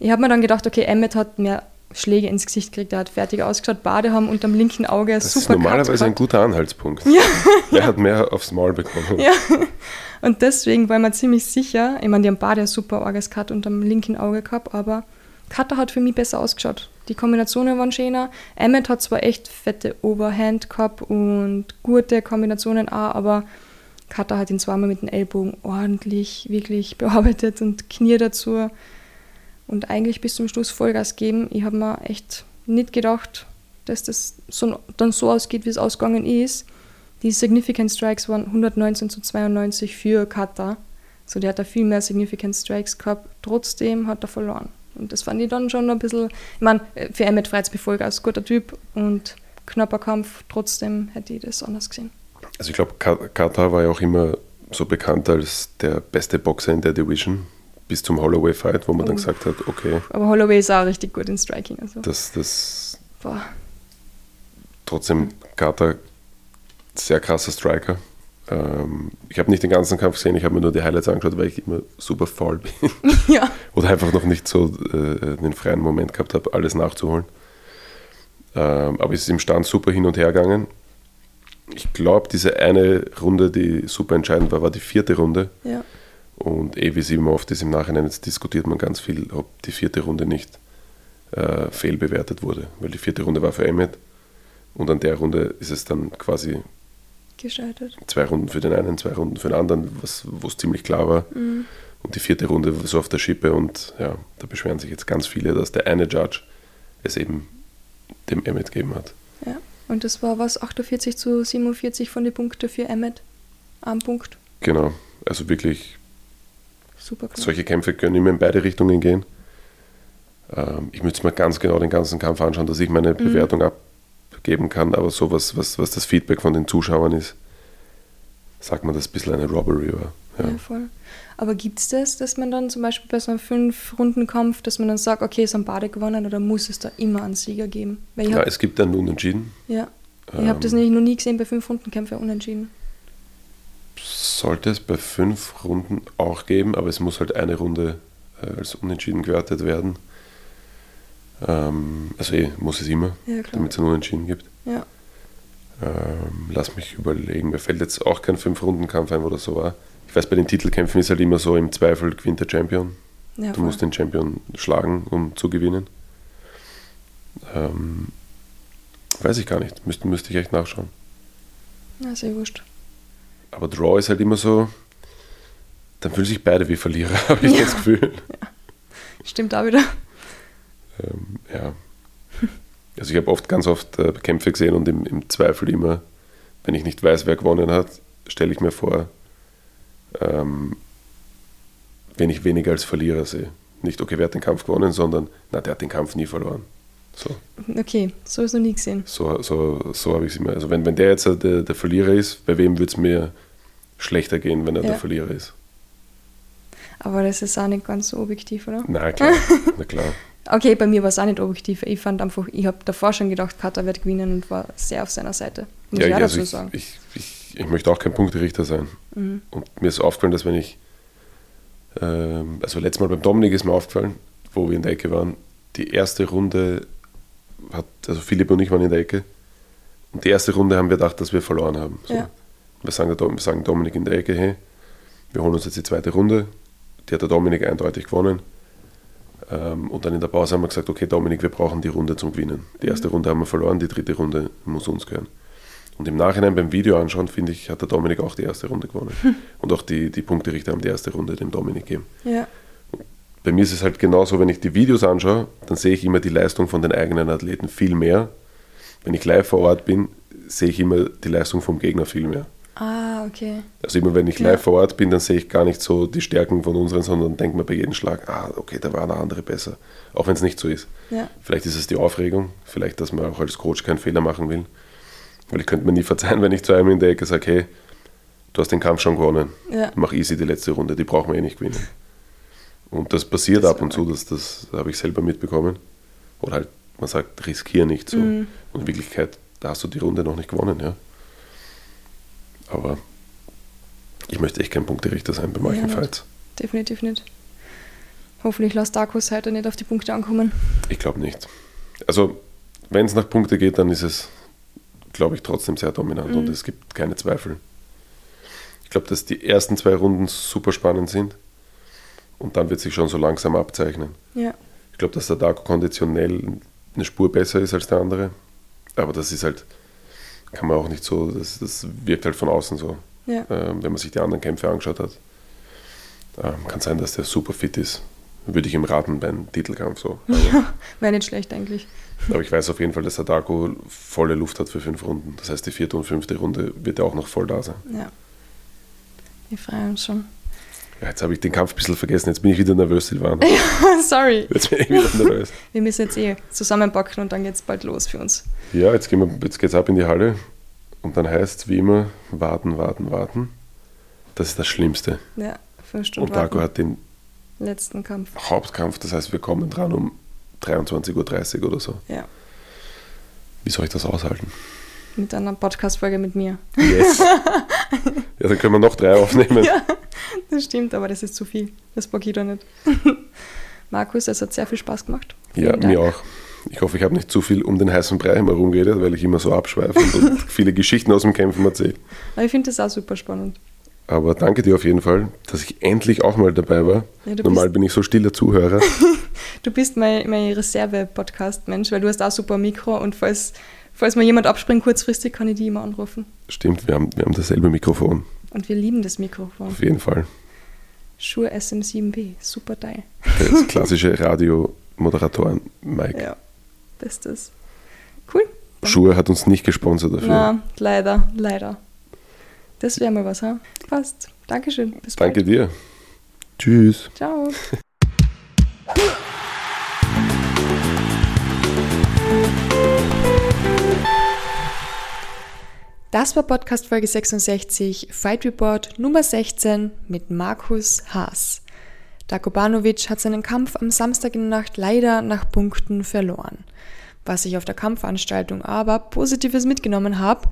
Ich habe mir dann gedacht, okay, Emmet hat mehr Schläge ins Gesicht kriegt. Er hat fertig ausgeschaut, Bade haben unterm linken Auge das super ist normalerweise ein guter Anhaltspunkt. Ja. Er hat mehr aufs Maul bekommen. Ja. Und deswegen war man ziemlich sicher, ich meine, die haben Bade super Orges Cut unterm linken Auge gehabt, aber Cutter hat für mich besser ausgeschaut. Die Kombinationen waren schöner. Emmet hat zwar echt fette Overhand gehabt und gute Kombinationen auch, aber Cutter hat ihn zweimal mit dem Ellbogen ordentlich, wirklich bearbeitet und Knie dazu und eigentlich bis zum Schluss Vollgas geben. Ich habe mir echt nicht gedacht, dass das so, dann so ausgeht, wie es ausgegangen ist. Die Significant Strikes waren 119 zu 92 für Kata. So, der hat da viel mehr Significant Strikes gehabt. Trotzdem hat er verloren. Und das fand ich dann schon ein bisschen. Ich meine, für Emmett Freiz Befolger guter Typ und knapper Kampf. Trotzdem hätte ich das anders gesehen. Also, ich glaube, Kata war ja auch immer so bekannt als der beste Boxer in der Division bis zum Holloway-Fight, wo man oh. dann gesagt hat, okay. Aber Holloway ist auch richtig gut in Striking. Also. Das, das Boah. Trotzdem Carter, sehr krasser Striker. Ähm, ich habe nicht den ganzen Kampf gesehen, ich habe mir nur die Highlights angeschaut, weil ich immer super faul bin. <laughs> ja. <laughs> Oder einfach noch nicht so äh, den freien Moment gehabt habe, alles nachzuholen. Ähm, aber es ist im Stand super hin und her gegangen. Ich glaube, diese eine Runde, die super entscheidend war, war die vierte Runde. Ja und eh wie es immer oft ist im Nachhinein, jetzt diskutiert man ganz viel, ob die vierte Runde nicht äh, fehlbewertet wurde. Weil die vierte Runde war für Emmet und an der Runde ist es dann quasi gescheitert. Zwei Runden für den einen, zwei Runden für den anderen, wo es ziemlich klar war. Mhm. Und die vierte Runde so auf der Schippe und ja, da beschweren sich jetzt ganz viele, dass der eine Judge es eben dem Emmet gegeben hat. Ja, und das war was, 48 zu 47 von den Punkten für Emmet am Punkt. Genau, also wirklich Super klar. Solche Kämpfe können immer in beide Richtungen gehen. Ähm, ich müsste mir ganz genau den ganzen Kampf anschauen, dass ich meine mhm. Bewertung abgeben kann, aber sowas, was, was das Feedback von den Zuschauern ist, sagt man, dass ein bisschen eine Robbery war. Ja, ja voll. Aber gibt es das, dass man dann zum Beispiel bei so einem Fünf-Runden-Kampf, dass man dann sagt, okay, es haben beide gewonnen oder muss es da immer einen Sieger geben? ja, hab, es gibt dann Unentschieden. Ja. Ich ähm, habe das nämlich noch nie gesehen bei Fünf-Runden-Kämpfen Unentschieden sollte es bei fünf Runden auch geben, aber es muss halt eine Runde äh, als unentschieden gewertet werden. Ähm, also eh, muss es immer, ja, damit es ein Unentschieden gibt. Ja. Ähm, lass mich überlegen, mir fällt jetzt auch kein Fünf-Runden-Kampf ein, wo das so war. Ich weiß, bei den Titelkämpfen ist halt immer so, im Zweifel gewinnt der Champion. Ja, du musst den Champion schlagen, um zu gewinnen. Ähm, weiß ich gar nicht, müsste, müsste ich echt nachschauen. Na, sehr wurscht. Aber Draw ist halt immer so, dann fühlen sich beide wie Verlierer, <laughs> habe ich ja. das Gefühl. Ja. Stimmt auch wieder. Ähm, ja. Also ich habe oft, ganz oft äh, Kämpfe gesehen und im, im, Zweifel immer, wenn ich nicht weiß, wer gewonnen hat, stelle ich mir vor, ähm, wenn ich weniger als Verlierer sehe. Nicht, okay, wer hat den Kampf gewonnen, sondern, na, der hat den Kampf nie verloren. So. Okay, so ist noch nie gesehen. So, so, so habe ich es immer. Also wenn, wenn der jetzt der, der Verlierer ist, bei wem würde es mir schlechter gehen, wenn er ja. der Verlierer ist? Aber das ist auch nicht ganz so objektiv, oder? Na klar, <laughs> na klar. Okay, bei mir war es auch nicht objektiv. Ich fand einfach, ich habe davor schon gedacht, Kata wird gewinnen und war sehr auf seiner Seite. Muss Ja, ich auch also dazu ich, sagen. ich, ich, ich möchte auch kein Punkterichter sein. Mhm. Und mir ist aufgefallen, dass wenn ich, ähm, also letztes Mal beim Dominik ist mir aufgefallen, wo wir in der Ecke waren, die erste Runde hat, also Philipp und ich waren in der Ecke. Und die erste Runde haben wir gedacht, dass wir verloren haben. So. Ja. Wir, sagen, wir sagen Dominik in der Ecke, hey, wir holen uns jetzt die zweite Runde. Die hat der Dominik eindeutig gewonnen. Ähm, und dann in der Pause haben wir gesagt, okay Dominik, wir brauchen die Runde zum Gewinnen. Die erste Runde haben wir verloren, die dritte Runde muss uns gehören. Und im Nachhinein beim Video anschauen, finde ich, hat der Dominik auch die erste Runde gewonnen. <laughs> Und auch die, die Punkterichter haben die erste Runde dem Dominik gegeben. Ja, Bei mir ist es halt genauso, wenn ich die Videos anschaue, dann sehe ich immer die Leistung von den eigenen Athleten viel mehr. Wenn ich live vor Ort bin, sehe ich immer die Leistung vom Gegner viel mehr. Ah, okay. Also immer wenn ich Ja. live vor Ort bin, dann sehe ich gar nicht so die Stärken von unseren, sondern denke mir bei jedem Schlag, ah, okay, da war der andere besser. Auch wenn es nicht so ist. Ja, Vielleicht ist es die Aufregung, vielleicht, dass man auch als Coach keinen Fehler machen will. Weil ich könnte mir nie verzeihen, wenn ich zu einem in der Ecke sage, hey, du hast den Kampf schon gewonnen, ja, mach easy die letzte Runde, die brauchen wir eh nicht gewinnen. Und das passiert Das ab und zu, das, das habe ich selber mitbekommen. Oder halt, man sagt, riskier nicht so. Mhm. Und in Wirklichkeit, da hast du die Runde noch nicht gewonnen, ja. Aber ich möchte echt kein Punkterichter sein bei manchen Ja, Fights. definitiv nicht. Hoffentlich lässt Darkus heute nicht auf die Punkte ankommen. Ich glaube nicht. Also, wenn es nach Punkte geht, dann ist es, glaube ich, trotzdem sehr dominant Mhm. und es gibt keine Zweifel. Ich glaube, dass die ersten zwei Runden super spannend sind und dann wird sich schon so langsam abzeichnen. Ja, Ich glaube, dass der Darko konditionell eine Spur besser ist als der andere, aber das ist halt, kann man auch nicht so, das, das wirkt halt von außen so. ja, Ähm, wenn man sich die anderen Kämpfe angeschaut hat, ähm, kann sein, dass der super fit ist. Würde ich ihm raten beim Titelkampf so. <laughs> Aber wäre nicht schlecht eigentlich. Aber ich weiß auf jeden Fall, dass der Darko volle Luft hat für fünf Runden. Das heißt, die vierte und fünfte Runde wird er auch noch voll da sein. Ja. Wir freuen uns schon. Ja, jetzt habe ich den Kampf ein bisschen vergessen. Jetzt bin ich wieder nervös, Silvan. <laughs> Sorry. Jetzt bin ich wieder nervös. <laughs> Wir müssen jetzt eh zusammenpacken und dann geht es bald los für uns. Ja, jetzt, gehen wir, jetzt geht's ab in die Halle. Und dann heißt es wie immer, warten, warten, warten. Das ist das Schlimmste. Ja, fünf Stunden Und warten. hat den Letzten Kampf. Hauptkampf. Das heißt, wir kommen dran um 23.30 Uhr oder so. Ja. Wie soll ich das aushalten? Mit einer Podcast-Folge mit mir. Yes. <laughs> <laughs> ja, dann können wir noch drei aufnehmen. Ja, das stimmt, aber das ist zu viel. Das packe ich da nicht. <laughs> Markus, es hat sehr viel Spaß gemacht. Ja, Vielen Dank. mir auch. Ich hoffe, ich habe nicht zu viel um den heißen Brei herum geredet, weil ich immer so abschweife <laughs> und viele Geschichten aus dem Kämpfen erzähle. Aber ich finde das auch super spannend. Aber danke dir auf jeden Fall, dass ich endlich auch mal dabei war. Ja, Normal bin ich so stiller Zuhörer. Du bist mein, mein Reserve-Podcast-Mensch, weil du hast auch super Mikro und falls, falls mal jemand abspringt kurzfristig, kann ich die immer anrufen. Stimmt, wir haben, wir haben dasselbe Mikrofon. Und wir lieben das Mikrofon. Auf jeden Fall. Shure SM7B, super Teil. Das <laughs> klassische Radio-Moderatoren-Mike. Ja, bestes. Cool. Schuhe hat uns nicht gesponsert dafür. Na, leider, leider. Das wäre mal was, ha? Passt. Dankeschön. Bis Danke bald. dir. Tschüss. Ciao. <laughs> Das war Podcast Folge 66, Fight Report Nummer 16 mit Markus Haas. Darko Banovic hat seinen Kampf am Samstag in der Nacht leider nach Punkten verloren. Was ich auf der Kampfveranstaltung aber Positives mitgenommen habe,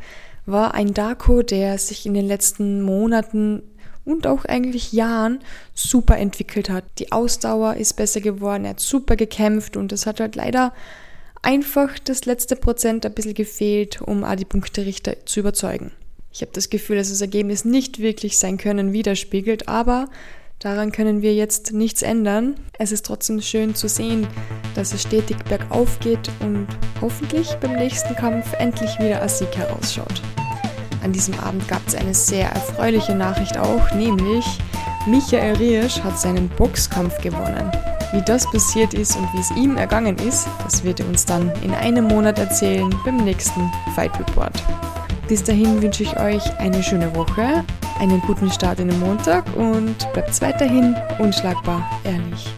war ein Darko, der sich in den letzten Monaten und auch eigentlich Jahren super entwickelt hat. Die Ausdauer ist besser geworden, er hat super gekämpft und es hat halt leider einfach das letzte Prozent ein bisschen gefehlt, um auch die Punkterichter zu überzeugen. Ich habe das Gefühl, dass das Ergebnis nicht wirklich sein Können widerspiegelt, aber daran können wir jetzt nichts ändern. Es ist trotzdem schön zu sehen, dass es stetig bergauf geht und hoffentlich beim nächsten Kampf endlich wieder als Sieg herausschaut. An diesem Abend gab es eine sehr erfreuliche Nachricht auch, nämlich Michael Riesch hat seinen Boxkampf gewonnen. Wie das passiert ist und wie es ihm ergangen ist, das wird er uns dann in einem Monat erzählen beim nächsten Fight Report. Bis dahin wünsche ich euch eine schöne Woche, einen guten Start in den Montag und bleibt weiterhin unschlagbar ehrlich.